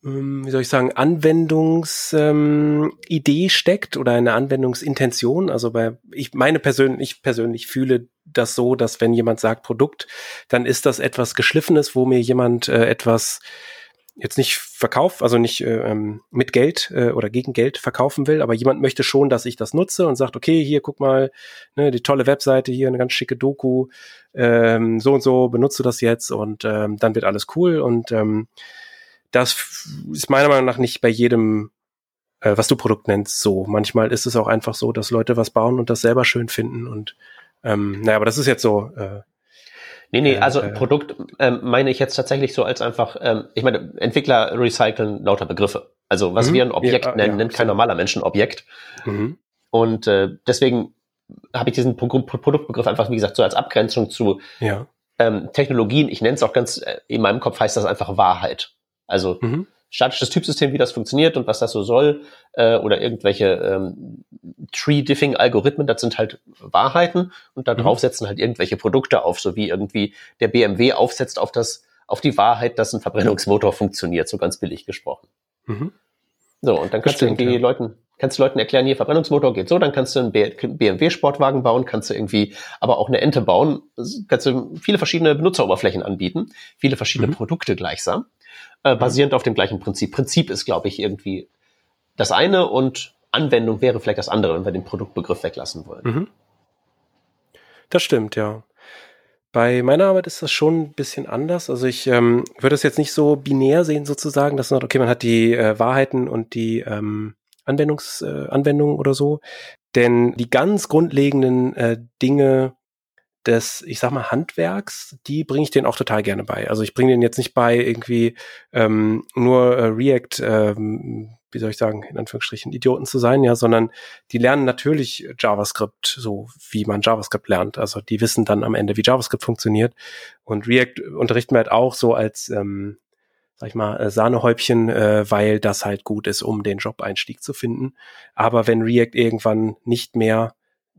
ähm, wie soll ich sagen, Anwendungsidee ähm, steckt oder eine Anwendungsintention. Also bei ich meine persönlich, ich persönlich fühle das so, dass wenn jemand sagt Produkt, dann ist das etwas Geschliffenes, wo mir jemand äh, etwas jetzt nicht verkauft, also nicht äh, ähm, mit Geld äh, oder gegen Geld verkaufen will, aber jemand möchte schon, dass ich das nutze und sagt, okay, hier guck mal, ne, die tolle Webseite hier, eine ganz schicke Doku, ähm, so und so benutze das jetzt und ähm, dann wird alles cool und ähm, das ist meiner Meinung nach nicht bei jedem, äh, was du Produkt nennst, so. Manchmal ist es auch einfach so, dass Leute was bauen und das selber schön finden und ähm, naja, aber das ist jetzt so. Äh, Nee, nee, also äh, Produkt ähm, meine ich jetzt tatsächlich so als einfach, ähm, ich meine, Entwickler recyceln lauter Begriffe. Also was mhm. wir ein Objekt ja, nennen, ja, nennt kein normaler Mensch ein Objekt. Mhm. Und äh, deswegen habe ich diesen Pro Produktbegriff einfach, wie gesagt, so als Abgrenzung zu ja. ähm, Technologien. Ich nenne es auch ganz, äh, in meinem Kopf heißt das einfach Wahrheit. Also mhm. Statisches Typsystem, wie das funktioniert und was das so soll, äh, oder irgendwelche ähm, Tree-Diffing-Algorithmen, das sind halt Wahrheiten und da mhm. drauf setzen halt irgendwelche Produkte auf, so wie irgendwie der BMW aufsetzt auf das, auf die Wahrheit, dass ein Verbrennungsmotor funktioniert, so ganz billig gesprochen. Mhm. So, und dann kannst Bestimmt, du irgendwie ja. Leuten, kannst du Leuten erklären, hier Verbrennungsmotor geht so, dann kannst du einen BMW-Sportwagen bauen, kannst du irgendwie aber auch eine Ente bauen, kannst du viele verschiedene Benutzeroberflächen anbieten, viele verschiedene mhm. Produkte gleichsam äh, basierend auf dem gleichen Prinzip. Prinzip ist, glaube ich, irgendwie das eine und Anwendung wäre vielleicht das andere, wenn wir den Produktbegriff weglassen wollen. Mhm. Das stimmt, ja. Bei meiner Arbeit ist das schon ein bisschen anders. Also ich ähm, würde das jetzt nicht so binär sehen sozusagen, dass man, okay, man hat die äh, Wahrheiten und die ähm, Anwendungs, äh, Anwendungen oder so. Denn die ganz grundlegenden äh, Dinge des, ich sag mal, Handwerks, die bringe ich denen auch total gerne bei. Also ich bringe denen jetzt nicht bei, irgendwie ähm, nur äh, React, ähm, wie soll ich sagen, in Anführungsstrichen Idioten zu sein, ja, sondern die lernen natürlich JavaScript, so wie man JavaScript lernt. Also die wissen dann am Ende, wie JavaScript funktioniert. Und React unterrichten wir halt auch so als, ähm, sag ich mal, äh, Sahnehäubchen, äh, weil das halt gut ist, um den Job-Einstieg zu finden. Aber wenn React irgendwann nicht mehr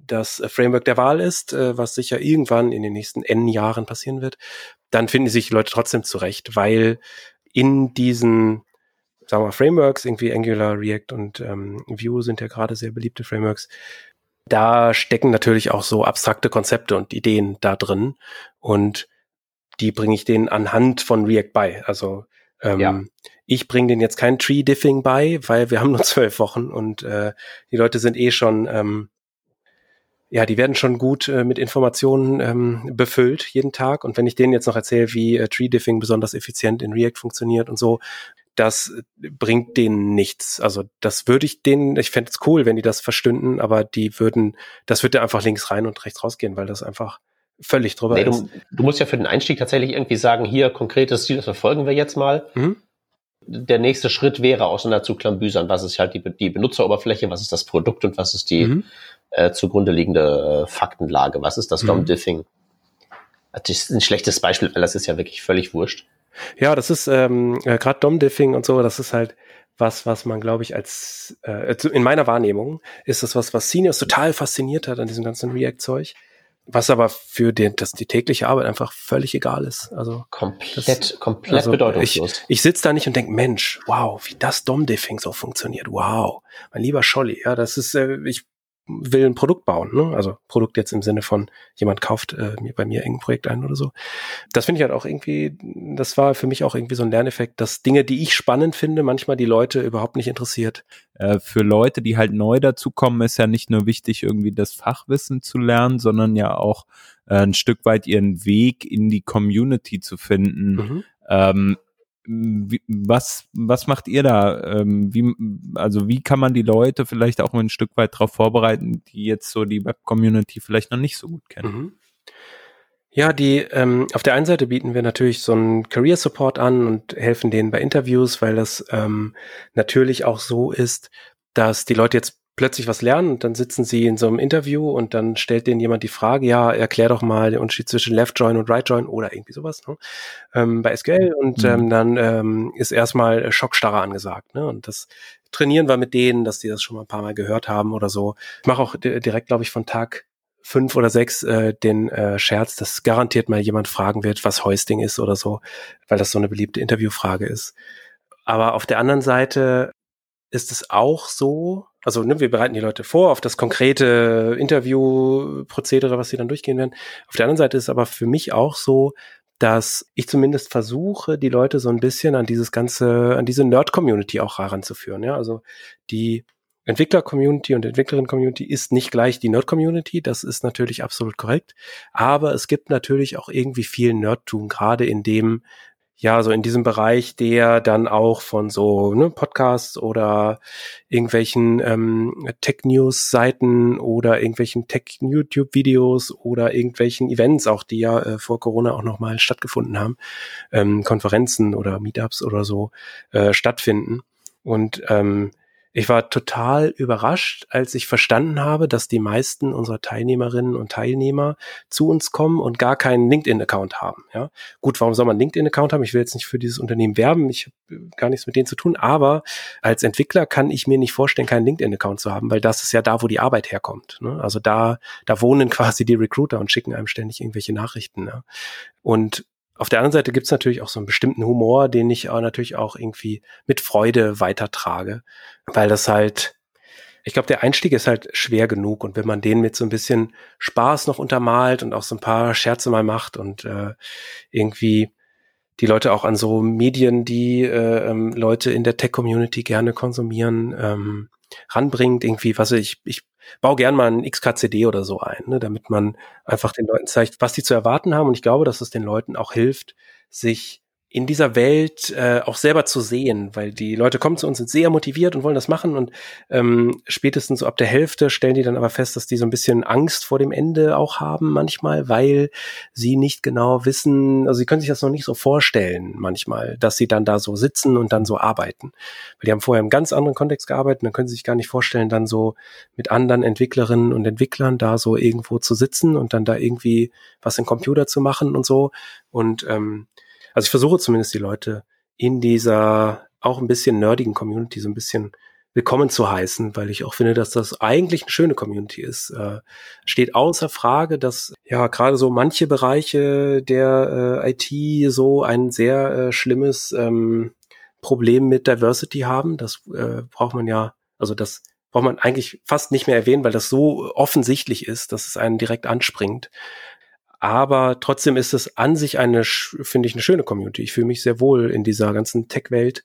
das äh, Framework der Wahl ist, äh, was sicher irgendwann in den nächsten N Jahren passieren wird, dann finden sich die Leute trotzdem zurecht, weil in diesen sagen wir mal, Frameworks, irgendwie Angular, React und ähm, Vue sind ja gerade sehr beliebte Frameworks. Da stecken natürlich auch so abstrakte Konzepte und Ideen da drin und die bringe ich denen anhand von React bei. Also ähm, ja. ich bringe denen jetzt kein Tree-Diffing bei, weil wir haben nur zwölf Wochen und äh, die Leute sind eh schon ähm, ja, die werden schon gut äh, mit Informationen ähm, befüllt jeden Tag. Und wenn ich denen jetzt noch erzähle, wie äh, Tree Diffing besonders effizient in React funktioniert und so, das bringt denen nichts. Also das würde ich denen, ich fände es cool, wenn die das verstünden, aber die würden, das würde einfach links rein und rechts rausgehen, weil das einfach völlig drüber nee, ist. Du, du, musst ja für den Einstieg tatsächlich irgendwie sagen, hier konkretes Ziel, das verfolgen wir jetzt mal. Mhm. Der nächste Schritt wäre, auseinanderzuklambüsern, was ist halt die, die Benutzeroberfläche, was ist das Produkt und was ist die mhm. äh, zugrunde liegende äh, Faktenlage, was ist das mhm. DOM-Diffing. Das ist ein schlechtes Beispiel, weil das ist ja wirklich völlig wurscht. Ja, das ist ähm, äh, gerade DOM-Diffing und so, das ist halt was, was man, glaube ich, als äh, in meiner Wahrnehmung ist das was, was Seniors total fasziniert hat an diesem ganzen React-Zeug. Was aber für den, das, die tägliche Arbeit einfach völlig egal ist. Also komplett, das, komplett also bedeutungslos. Ich, ich sitze da nicht und denke, Mensch, wow, wie das DOM-Diffing so funktioniert. Wow, mein lieber Scholli, ja, das ist, äh, ich will ein Produkt bauen, ne? Also Produkt jetzt im Sinne von jemand kauft äh, mir bei mir irgendein Projekt ein oder so. Das finde ich halt auch irgendwie, das war für mich auch irgendwie so ein Lerneffekt, dass Dinge, die ich spannend finde, manchmal die Leute überhaupt nicht interessiert. Äh, für Leute, die halt neu dazukommen, ist ja nicht nur wichtig, irgendwie das Fachwissen zu lernen, sondern ja auch äh, ein Stück weit ihren Weg in die Community zu finden. Mhm. Ähm, wie, was, was macht ihr da? Ähm, wie, also wie kann man die Leute vielleicht auch ein Stück weit darauf vorbereiten, die jetzt so die Web-Community vielleicht noch nicht so gut kennen? Mhm. Ja, die ähm, auf der einen Seite bieten wir natürlich so einen Career Support an und helfen denen bei Interviews, weil das ähm, natürlich auch so ist, dass die Leute jetzt plötzlich was lernen und dann sitzen sie in so einem Interview und dann stellt denen jemand die Frage, ja, erklär doch mal den Unterschied zwischen Left Join und Right Join oder irgendwie sowas ne? ähm, bei SQL und mhm. ähm, dann ähm, ist erstmal Schockstarre angesagt. Ne? Und das trainieren wir mit denen, dass die das schon mal ein paar Mal gehört haben oder so. Ich mache auch direkt, glaube ich, von Tag fünf oder sechs äh, den äh, Scherz, dass garantiert mal jemand fragen wird, was Hoisting ist oder so, weil das so eine beliebte Interviewfrage ist. Aber auf der anderen Seite ist es auch so, also ne, wir bereiten die Leute vor auf das konkrete Interviewprozedere, was sie dann durchgehen werden. Auf der anderen Seite ist es aber für mich auch so, dass ich zumindest versuche, die Leute so ein bisschen an dieses ganze, an diese Nerd-Community auch heranzuführen. Ja, also die Entwickler-Community und Entwicklerin-Community ist nicht gleich die Nerd-Community, das ist natürlich absolut korrekt. Aber es gibt natürlich auch irgendwie viel Nerdtum, gerade in dem, ja, so in diesem Bereich, der dann auch von so ne, Podcasts oder irgendwelchen ähm, Tech-News-Seiten oder irgendwelchen Tech-YouTube-Videos oder irgendwelchen Events, auch die ja äh, vor Corona auch nochmal stattgefunden haben, ähm, Konferenzen oder Meetups oder so äh, stattfinden. Und ähm, ich war total überrascht, als ich verstanden habe, dass die meisten unserer Teilnehmerinnen und Teilnehmer zu uns kommen und gar keinen LinkedIn-Account haben. Ja, gut, warum soll man LinkedIn-Account haben? Ich will jetzt nicht für dieses Unternehmen werben. Ich habe gar nichts mit denen zu tun. Aber als Entwickler kann ich mir nicht vorstellen, keinen LinkedIn-Account zu haben, weil das ist ja da, wo die Arbeit herkommt. Ne? Also da, da wohnen quasi die Recruiter und schicken einem ständig irgendwelche Nachrichten. Ja? Und auf der anderen Seite gibt's natürlich auch so einen bestimmten Humor, den ich auch natürlich auch irgendwie mit Freude weitertrage, weil das halt, ich glaube, der Einstieg ist halt schwer genug. Und wenn man den mit so ein bisschen Spaß noch untermalt und auch so ein paar Scherze mal macht und äh, irgendwie die Leute auch an so Medien, die äh, ähm, Leute in der Tech-Community gerne konsumieren, ähm, ranbringt, irgendwie, was ich, ich baue gern mal ein XKCD oder so ein, ne, damit man einfach den Leuten zeigt, was die zu erwarten haben. Und ich glaube, dass es den Leuten auch hilft, sich in dieser Welt äh, auch selber zu sehen, weil die Leute kommen zu uns, sind sehr motiviert und wollen das machen und ähm, spätestens so ab der Hälfte stellen die dann aber fest, dass die so ein bisschen Angst vor dem Ende auch haben manchmal, weil sie nicht genau wissen, also sie können sich das noch nicht so vorstellen manchmal, dass sie dann da so sitzen und dann so arbeiten. Weil die haben vorher im ganz anderen Kontext gearbeitet, dann können sie sich gar nicht vorstellen, dann so mit anderen Entwicklerinnen und Entwicklern da so irgendwo zu sitzen und dann da irgendwie was im Computer zu machen und so. Und ähm, also ich versuche zumindest die Leute in dieser auch ein bisschen nerdigen Community so ein bisschen willkommen zu heißen, weil ich auch finde, dass das eigentlich eine schöne Community ist. Äh, steht außer Frage, dass ja gerade so manche Bereiche der äh, IT so ein sehr äh, schlimmes ähm, Problem mit Diversity haben. Das äh, braucht man ja, also das braucht man eigentlich fast nicht mehr erwähnen, weil das so offensichtlich ist, dass es einen direkt anspringt. Aber trotzdem ist es an sich eine, finde ich, eine schöne Community. Ich fühle mich sehr wohl in dieser ganzen Tech-Welt.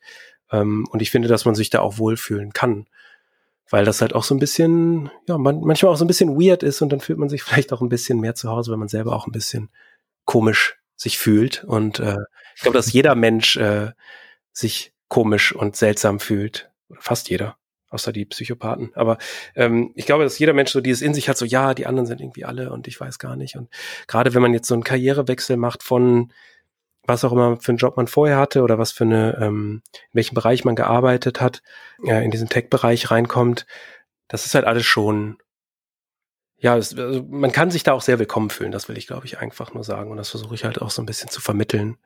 Ähm, und ich finde, dass man sich da auch wohlfühlen kann. Weil das halt auch so ein bisschen, ja, man, manchmal auch so ein bisschen weird ist und dann fühlt man sich vielleicht auch ein bisschen mehr zu Hause, wenn man selber auch ein bisschen komisch sich fühlt. Und äh, ich glaube, dass jeder Mensch äh, sich komisch und seltsam fühlt. Fast jeder außer die Psychopathen. Aber ähm, ich glaube, dass jeder Mensch so dieses in sich hat, so ja, die anderen sind irgendwie alle und ich weiß gar nicht. Und gerade wenn man jetzt so einen Karrierewechsel macht von was auch immer für einen Job man vorher hatte oder was für eine, ähm, in welchem Bereich man gearbeitet hat, äh, in diesen Tech-Bereich reinkommt, das ist halt alles schon, ja, es, also man kann sich da auch sehr willkommen fühlen, das will ich, glaube ich, einfach nur sagen. Und das versuche ich halt auch so ein bisschen zu vermitteln.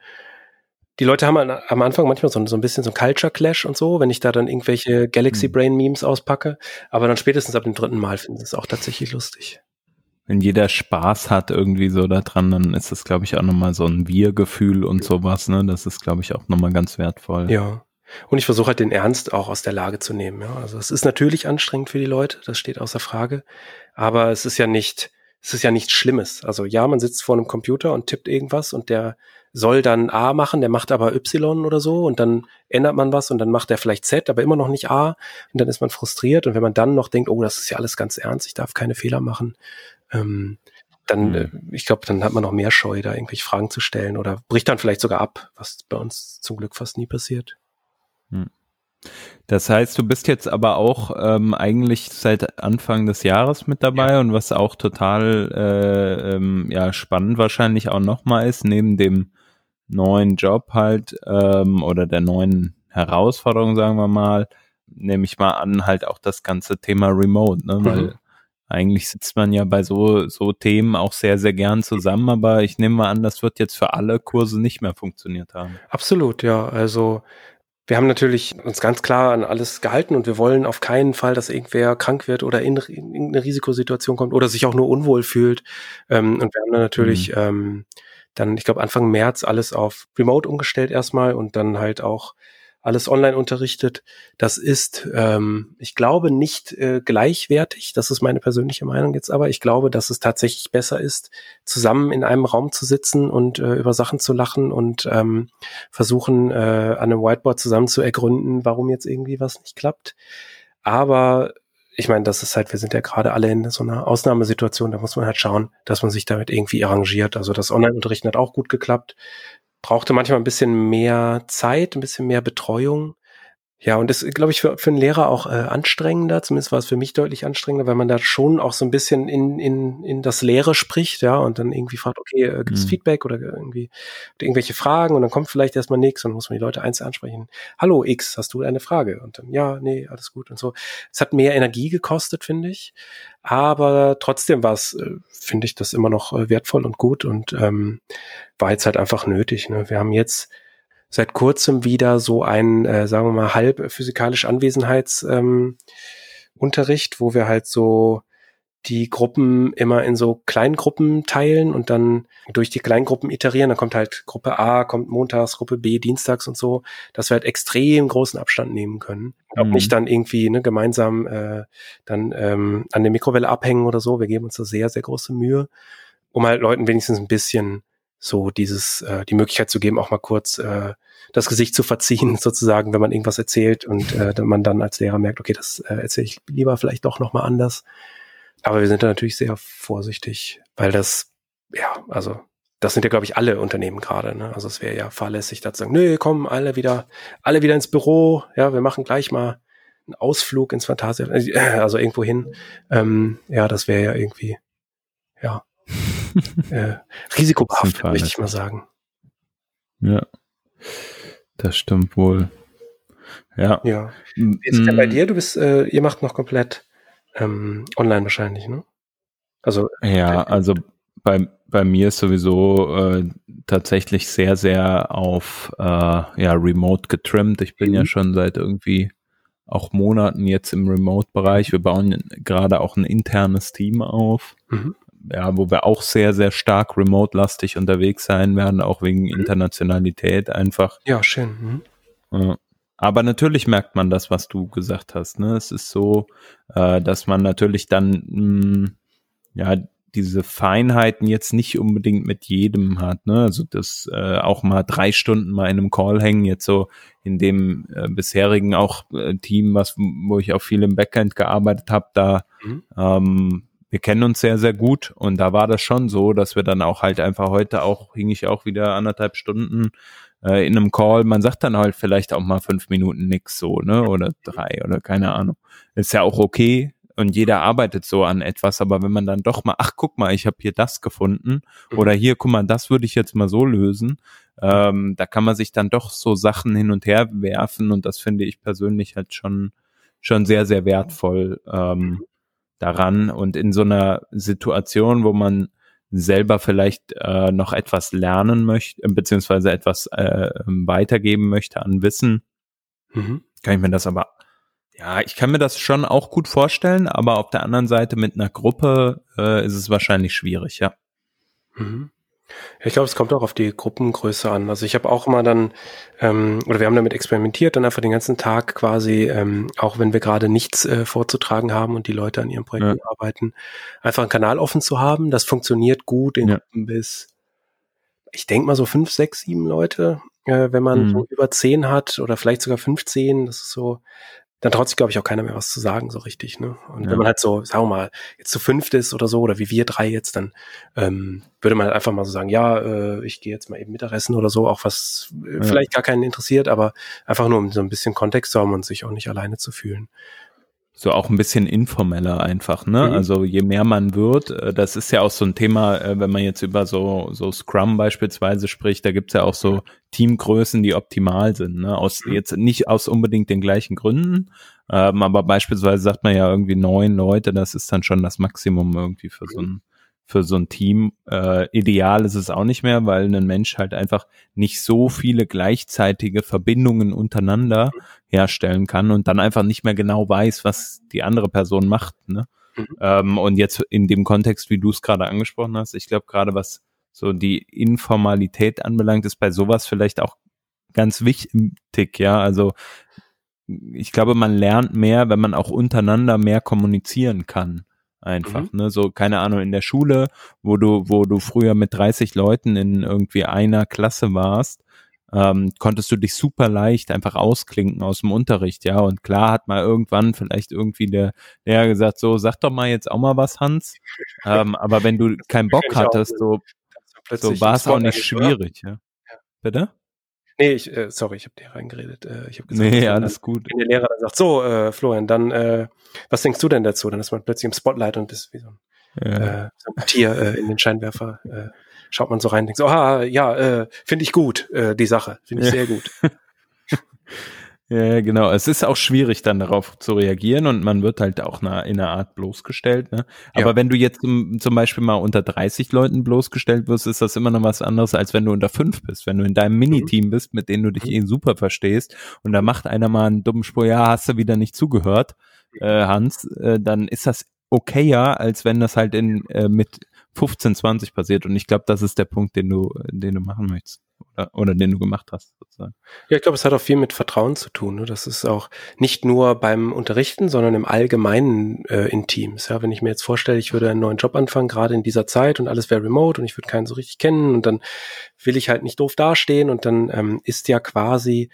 Die Leute haben am Anfang manchmal so, so ein bisschen so ein Culture Clash und so, wenn ich da dann irgendwelche Galaxy mhm. Brain Memes auspacke. Aber dann spätestens ab dem dritten Mal finden sie es auch tatsächlich lustig wenn jeder Spaß hat irgendwie so da dran, dann ist das, glaube ich, auch nochmal so ein Wir-Gefühl und sowas, ne? Das ist, glaube ich, auch nochmal ganz wertvoll. Ja. Und ich versuche halt den Ernst auch aus der Lage zu nehmen, ja. Also es ist natürlich anstrengend für die Leute, das steht außer Frage. Aber es ist ja nicht, es ist ja nichts Schlimmes. Also ja, man sitzt vor einem Computer und tippt irgendwas und der soll dann A machen, der macht aber Y oder so und dann ändert man was und dann macht er vielleicht Z, aber immer noch nicht A und dann ist man frustriert und wenn man dann noch denkt, oh, das ist ja alles ganz ernst, ich darf keine Fehler machen, ähm, dann, mhm. ich glaube, dann hat man noch mehr Scheu, da irgendwelche Fragen zu stellen oder bricht dann vielleicht sogar ab, was bei uns zum Glück fast nie passiert. Mhm. Das heißt, du bist jetzt aber auch ähm, eigentlich seit Anfang des Jahres mit dabei ja. und was auch total äh, ähm, ja spannend wahrscheinlich auch nochmal ist, neben dem neuen Job halt ähm, oder der neuen Herausforderung, sagen wir mal, nehme ich mal an, halt auch das ganze Thema Remote, ne? Mhm. Weil eigentlich sitzt man ja bei so, so Themen auch sehr, sehr gern zusammen, aber ich nehme mal an, das wird jetzt für alle Kurse nicht mehr funktioniert haben. Absolut, ja. Also wir haben natürlich uns ganz klar an alles gehalten und wir wollen auf keinen Fall, dass irgendwer krank wird oder in, in irgendeine Risikosituation kommt oder sich auch nur unwohl fühlt. Ähm, und wir haben dann natürlich mhm. ähm, dann, ich glaube, Anfang März alles auf Remote umgestellt erstmal und dann halt auch alles online unterrichtet. Das ist, ähm, ich glaube, nicht äh, gleichwertig. Das ist meine persönliche Meinung jetzt aber. Ich glaube, dass es tatsächlich besser ist, zusammen in einem Raum zu sitzen und äh, über Sachen zu lachen und ähm, versuchen, äh, an einem Whiteboard zusammen zu ergründen, warum jetzt irgendwie was nicht klappt. Aber ich meine, das ist halt, wir sind ja gerade alle in so einer Ausnahmesituation, da muss man halt schauen, dass man sich damit irgendwie arrangiert. Also das Online-Unterrichten hat auch gut geklappt brauchte manchmal ein bisschen mehr Zeit, ein bisschen mehr Betreuung. Ja, und das glaube ich für, für einen Lehrer auch äh, anstrengender, zumindest war es für mich deutlich anstrengender, weil man da schon auch so ein bisschen in, in, in das Leere spricht, ja, und dann irgendwie fragt, okay, äh, gibt es mhm. Feedback oder irgendwie oder irgendwelche Fragen und dann kommt vielleicht erstmal nichts und dann muss man die Leute eins ansprechen. Hallo X, hast du eine Frage? Und dann, ja, nee, alles gut und so. Es hat mehr Energie gekostet, finde ich. Aber trotzdem war es, äh, finde ich, das immer noch äh, wertvoll und gut und ähm, war jetzt halt einfach nötig. Ne? Wir haben jetzt seit kurzem wieder so einen, äh, sagen wir mal, halb physikalisch Anwesenheitsunterricht, ähm, wo wir halt so die Gruppen immer in so Kleingruppen teilen und dann durch die Kleingruppen iterieren. Dann kommt halt Gruppe A, kommt montags, Gruppe B dienstags und so, dass wir halt extrem großen Abstand nehmen können. Mhm. Auch nicht dann irgendwie ne, gemeinsam äh, dann ähm, an der Mikrowelle abhängen oder so. Wir geben uns da sehr, sehr große Mühe, um halt Leuten wenigstens ein bisschen so dieses, äh, die Möglichkeit zu geben, auch mal kurz äh, das Gesicht zu verziehen, sozusagen, wenn man irgendwas erzählt und äh, man dann als Lehrer merkt, okay, das äh, erzähle ich lieber vielleicht doch nochmal anders. Aber wir sind da natürlich sehr vorsichtig, weil das, ja, also das sind ja, glaube ich, alle Unternehmen gerade. Ne? Also es wäre ja fahrlässig, da zu sagen, nö, komm, alle wieder, alle wieder ins Büro, ja, wir machen gleich mal einen Ausflug ins Fantasia, äh, also irgendwo hin. Ähm, ja, das wäre ja irgendwie, ja, äh, risikobehaft, möchte ich mal sagen. Ja, das stimmt wohl. Ja. Ja. Wie ist es denn bei mm. dir? Du bist, äh, ihr macht noch komplett ähm, online wahrscheinlich, ne? Also ja, äh, also bei bei mir ist sowieso äh, tatsächlich sehr sehr auf äh, ja Remote getrimmt. Ich bin mhm. ja schon seit irgendwie auch Monaten jetzt im Remote-Bereich. Wir bauen gerade auch ein internes Team auf. Mhm ja, wo wir auch sehr, sehr stark remote-lastig unterwegs sein werden, auch wegen mhm. Internationalität einfach. Ja, schön. Mhm. Aber natürlich merkt man das, was du gesagt hast. Ne? Es ist so, äh, dass man natürlich dann mh, mm, ja diese Feinheiten jetzt nicht unbedingt mit jedem hat. Ne? Also das äh, auch mal drei Stunden mal in einem Call hängen, jetzt so in dem äh, bisherigen auch äh, Team, was wo ich auch viel im Backend gearbeitet habe, da mhm. ähm, wir kennen uns sehr, sehr gut und da war das schon so, dass wir dann auch halt einfach heute auch, hing ich auch wieder anderthalb Stunden äh, in einem Call, man sagt dann halt vielleicht auch mal fünf Minuten nix so, ne, oder drei oder keine Ahnung. Ist ja auch okay und jeder arbeitet so an etwas, aber wenn man dann doch mal, ach guck mal, ich habe hier das gefunden mhm. oder hier, guck mal, das würde ich jetzt mal so lösen, Ähm, da kann man sich dann doch so Sachen hin und her werfen und das finde ich persönlich halt schon, schon sehr, sehr wertvoll ähm, daran. Und in so einer Situation, wo man selber vielleicht äh, noch etwas lernen möchte, beziehungsweise etwas äh, weitergeben möchte an Wissen, mhm. kann ich mir das aber, ja, ich kann mir das schon auch gut vorstellen, aber auf der anderen Seite mit einer Gruppe äh, ist es wahrscheinlich schwierig, ja. Mhm. Ich glaube, es kommt auch auf die Gruppengröße an. Also ich habe auch immer dann, ähm, oder wir haben damit experimentiert, dann einfach den ganzen Tag quasi, ähm, auch wenn wir gerade nichts äh, vorzutragen haben und die Leute an ihren Projekten ja. arbeiten, einfach einen Kanal offen zu haben. Das funktioniert gut in ja. Gruppen bis, ich denke mal so fünf, sechs, sieben Leute. Äh, wenn man mhm. so über zehn hat oder vielleicht sogar 15, das ist so, dann traut sich, glaube ich, auch keiner mehr was zu sagen, so richtig. Ne? Und ja. wenn man halt so, sagen wir mal, jetzt zu fünft ist oder so, oder wie wir drei jetzt, dann ähm, würde man halt einfach mal so sagen, ja, äh, ich gehe jetzt mal eben Mittagessen oder so, auch was äh, ja. vielleicht gar keinen interessiert, aber einfach nur, um so ein bisschen Kontext zu haben und sich auch nicht alleine zu fühlen so auch ein bisschen informeller einfach, ne? Mhm. Also je mehr man wird, äh, das ist ja auch so ein Thema, äh, wenn man jetzt über so, so Scrum beispielsweise spricht, da gibt's ja auch so Teamgrößen, die optimal sind, ne? Aus mhm. jetzt nicht aus unbedingt den gleichen Gründen, ähm, aber beispielsweise sagt man ja irgendwie neun Leute, das ist dann schon das Maximum irgendwie für so ein für so ein Team. Äh, ideal ist es auch nicht mehr, weil ein Mensch halt einfach nicht so viele gleichzeitige Verbindungen untereinander herstellen kann und dann einfach nicht mehr genau weiß, was die andere Person macht. Ne? Mhm. Ähm, und jetzt in dem Kontext, wie du es gerade angesprochen hast, ich glaube gerade was so die Informalität anbelangt, ist bei sowas vielleicht auch ganz wichtig, ja. Also ich glaube, man lernt mehr, wenn man auch untereinander mehr kommunizieren kann einfach, mhm. ne, so keine Ahnung in der Schule, wo du wo du früher mit 30 Leuten in irgendwie einer Klasse warst, ähm, konntest du dich super leicht einfach ausklinken aus dem Unterricht, ja, und klar hat mal irgendwann vielleicht irgendwie der Lehrer gesagt, so sag doch mal jetzt auch mal was, Hans, ähm, aber wenn du keinen Bock hattest, so so war es auch nicht schwierig, ja. ja. Bitte? Nee, ich, äh, sorry, ich habe dir reingeredet. Äh, ich hab gesagt, nee, alles dann, gut. Wenn der Lehrer dann sagt, so, äh, Florian, dann, äh, was denkst du denn dazu? Dann ist man plötzlich im Spotlight und ist wie so ein, ja. äh, so ein Tier äh, in den Scheinwerfer. Äh, schaut man so rein und denkt so, ah, ja, äh, finde ich gut, äh, die Sache. Finde ich ja. sehr gut. Ja, genau. Es ist auch schwierig, dann darauf zu reagieren und man wird halt auch in einer Art bloßgestellt. Ne? Aber ja. wenn du jetzt zum, Beispiel mal unter 30 Leuten bloßgestellt wirst, ist das immer noch was anderes, als wenn du unter fünf bist. Wenn du in deinem Miniteam bist, mit denen du dich mhm. eh super verstehst und da macht einer mal einen dummen Spur, ja, hast du wieder nicht zugehört, äh, Hans, äh, dann ist das okayer, als wenn das halt in äh, mit 15, 20 passiert. Und ich glaube, das ist der Punkt, den du, den du machen möchtest oder, oder den du gemacht hast. Sozusagen. Ja, ich glaube, es hat auch viel mit Vertrauen zu tun. Ne? Das ist auch nicht nur beim Unterrichten, sondern im Allgemeinen äh, in Teams. Ja, wenn ich mir jetzt vorstelle, ich würde einen neuen Job anfangen, gerade in dieser Zeit und alles wäre remote und ich würde keinen so richtig kennen und dann will ich halt nicht doof dastehen und dann ähm, ist ja quasi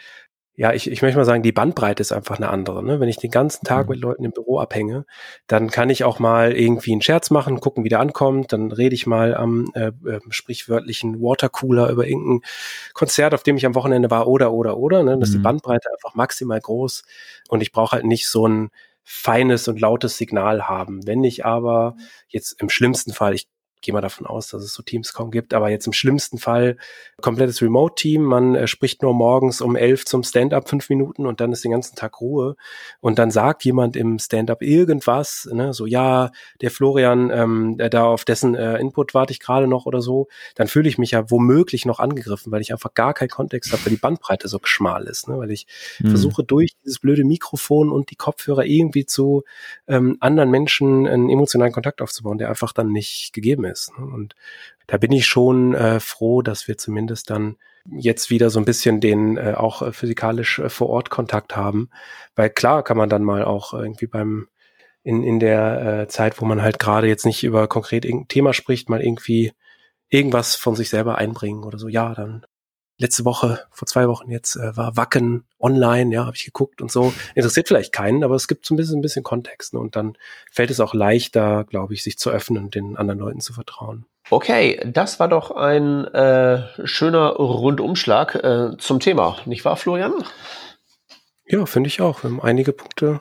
ja, ich, ich möchte mal sagen, die Bandbreite ist einfach eine andere. Ne? Wenn ich den ganzen Tag mhm. mit Leuten im Büro abhänge, dann kann ich auch mal irgendwie einen Scherz machen, gucken, wie der ankommt. Dann rede ich mal am äh, äh, sprichwörtlichen Watercooler über irgendein Konzert, auf dem ich am Wochenende war, oder, oder, oder. Ne? Das ist die mhm. Bandbreite einfach maximal groß. Und ich brauche halt nicht so ein feines und lautes Signal haben. Wenn ich aber jetzt im schlimmsten Fall, ich gehe mal davon aus, dass es so Teams kaum gibt, aber jetzt im schlimmsten Fall komplettes Remote-Team, man äh, spricht nur morgens um elf zum Stand-up fünf Minuten und dann ist den ganzen Tag Ruhe. Und dann sagt jemand im Stand-up irgendwas, ne, so ja, der Florian, ähm, da auf dessen äh, Input warte ich gerade noch oder so, dann fühle ich mich ja womöglich noch angegriffen, weil ich einfach gar keinen Kontext habe, weil die Bandbreite so schmal ist, ne, weil ich mhm. versuche durch dieses blöde Mikrofon und die Kopfhörer irgendwie zu ähm, anderen Menschen einen emotionalen Kontakt aufzubauen, der einfach dann nicht gegeben ist ist. Ne? Und da bin ich schon äh, froh, dass wir zumindest dann jetzt wieder so ein bisschen den äh, auch äh, physikalisch äh, vor Ort Kontakt haben. Weil klar kann man dann mal auch irgendwie beim in, in der äh, Zeit, wo man halt gerade jetzt nicht über konkret irgendein Thema spricht, mal irgendwie irgendwas von sich selber einbringen oder so. Ja, dann letzte Woche, vor zwei Wochen jetzt, äh, war Wacken online, ja, habe ich geguckt und so. Interessiert vielleicht keinen, aber es gibt so ein bisschen, ein bisschen Kontext. Ne? Und dann fällt es auch leichter, glaube ich, sich zu öffnen und den anderen Leuten zu vertrauen. Okay, das war doch ein äh, schöner Rundumschlag äh, zum Thema, nicht wahr, Florian? Ja, finde ich auch. Wir haben einige Punkte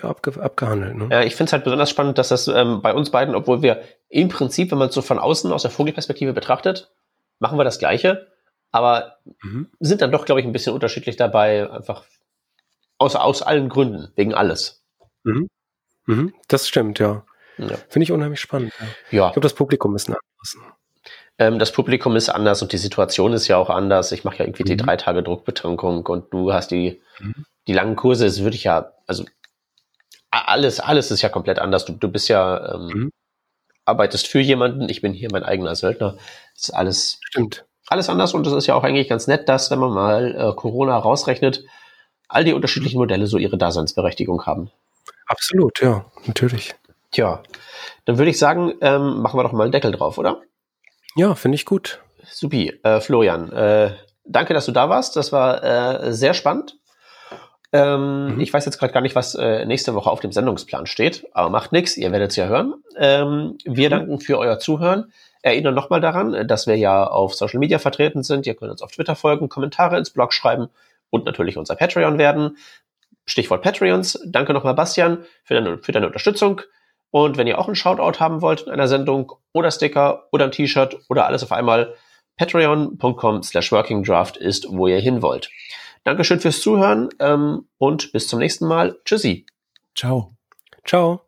ja, abge abgehandelt. Ne? Ja, ich finde es halt besonders spannend, dass das ähm, bei uns beiden, obwohl wir im Prinzip, wenn man es so von außen aus der Vogelperspektive betrachtet, machen wir das Gleiche aber mhm. sind dann doch, glaube ich, ein bisschen unterschiedlich dabei, einfach aus, aus allen Gründen, wegen alles. Mhm. Mhm. Das stimmt, ja. ja. Finde ich unheimlich spannend. Ja. Ich glaube, das Publikum ist anders. Ähm, das Publikum ist anders und die Situation ist ja auch anders. Ich mache ja irgendwie die mhm. drei Tage Druckbetankung und du hast die, mhm. die langen Kurse. Es würde ich ja, also alles, alles ist ja komplett anders. Du, du bist ja, ähm, mhm. arbeitest für jemanden. Ich bin hier mein eigener Söldner. Das ist alles, Stimmt. Alles anders und es ist ja auch eigentlich ganz nett, dass, wenn man mal äh, Corona rausrechnet, all die unterschiedlichen Modelle so ihre Daseinsberechtigung haben. Absolut, ja, natürlich. Tja, dann würde ich sagen, ähm, machen wir doch mal einen Deckel drauf, oder? Ja, finde ich gut. Supi. Äh, Florian, äh, danke, dass du da warst. Das war äh, sehr spannend. Ähm, mhm. Ich weiß jetzt gerade gar nicht, was äh, nächste Woche auf dem Sendungsplan steht, aber macht nichts, ihr werdet es ja hören. Ähm, wir mhm. danken für euer Zuhören. Erinnern nochmal daran, dass wir ja auf Social Media vertreten sind. Ihr könnt uns auf Twitter folgen, Kommentare ins Blog schreiben und natürlich unser Patreon werden. Stichwort Patreons. Danke nochmal, Bastian, für deine, für deine Unterstützung. Und wenn ihr auch einen Shoutout haben wollt in einer Sendung oder Sticker oder ein T-Shirt oder alles auf einmal, patreon.com slash workingdraft ist, wo ihr hin wollt. Dankeschön fürs Zuhören ähm, und bis zum nächsten Mal. Tschüssi. Ciao. Ciao.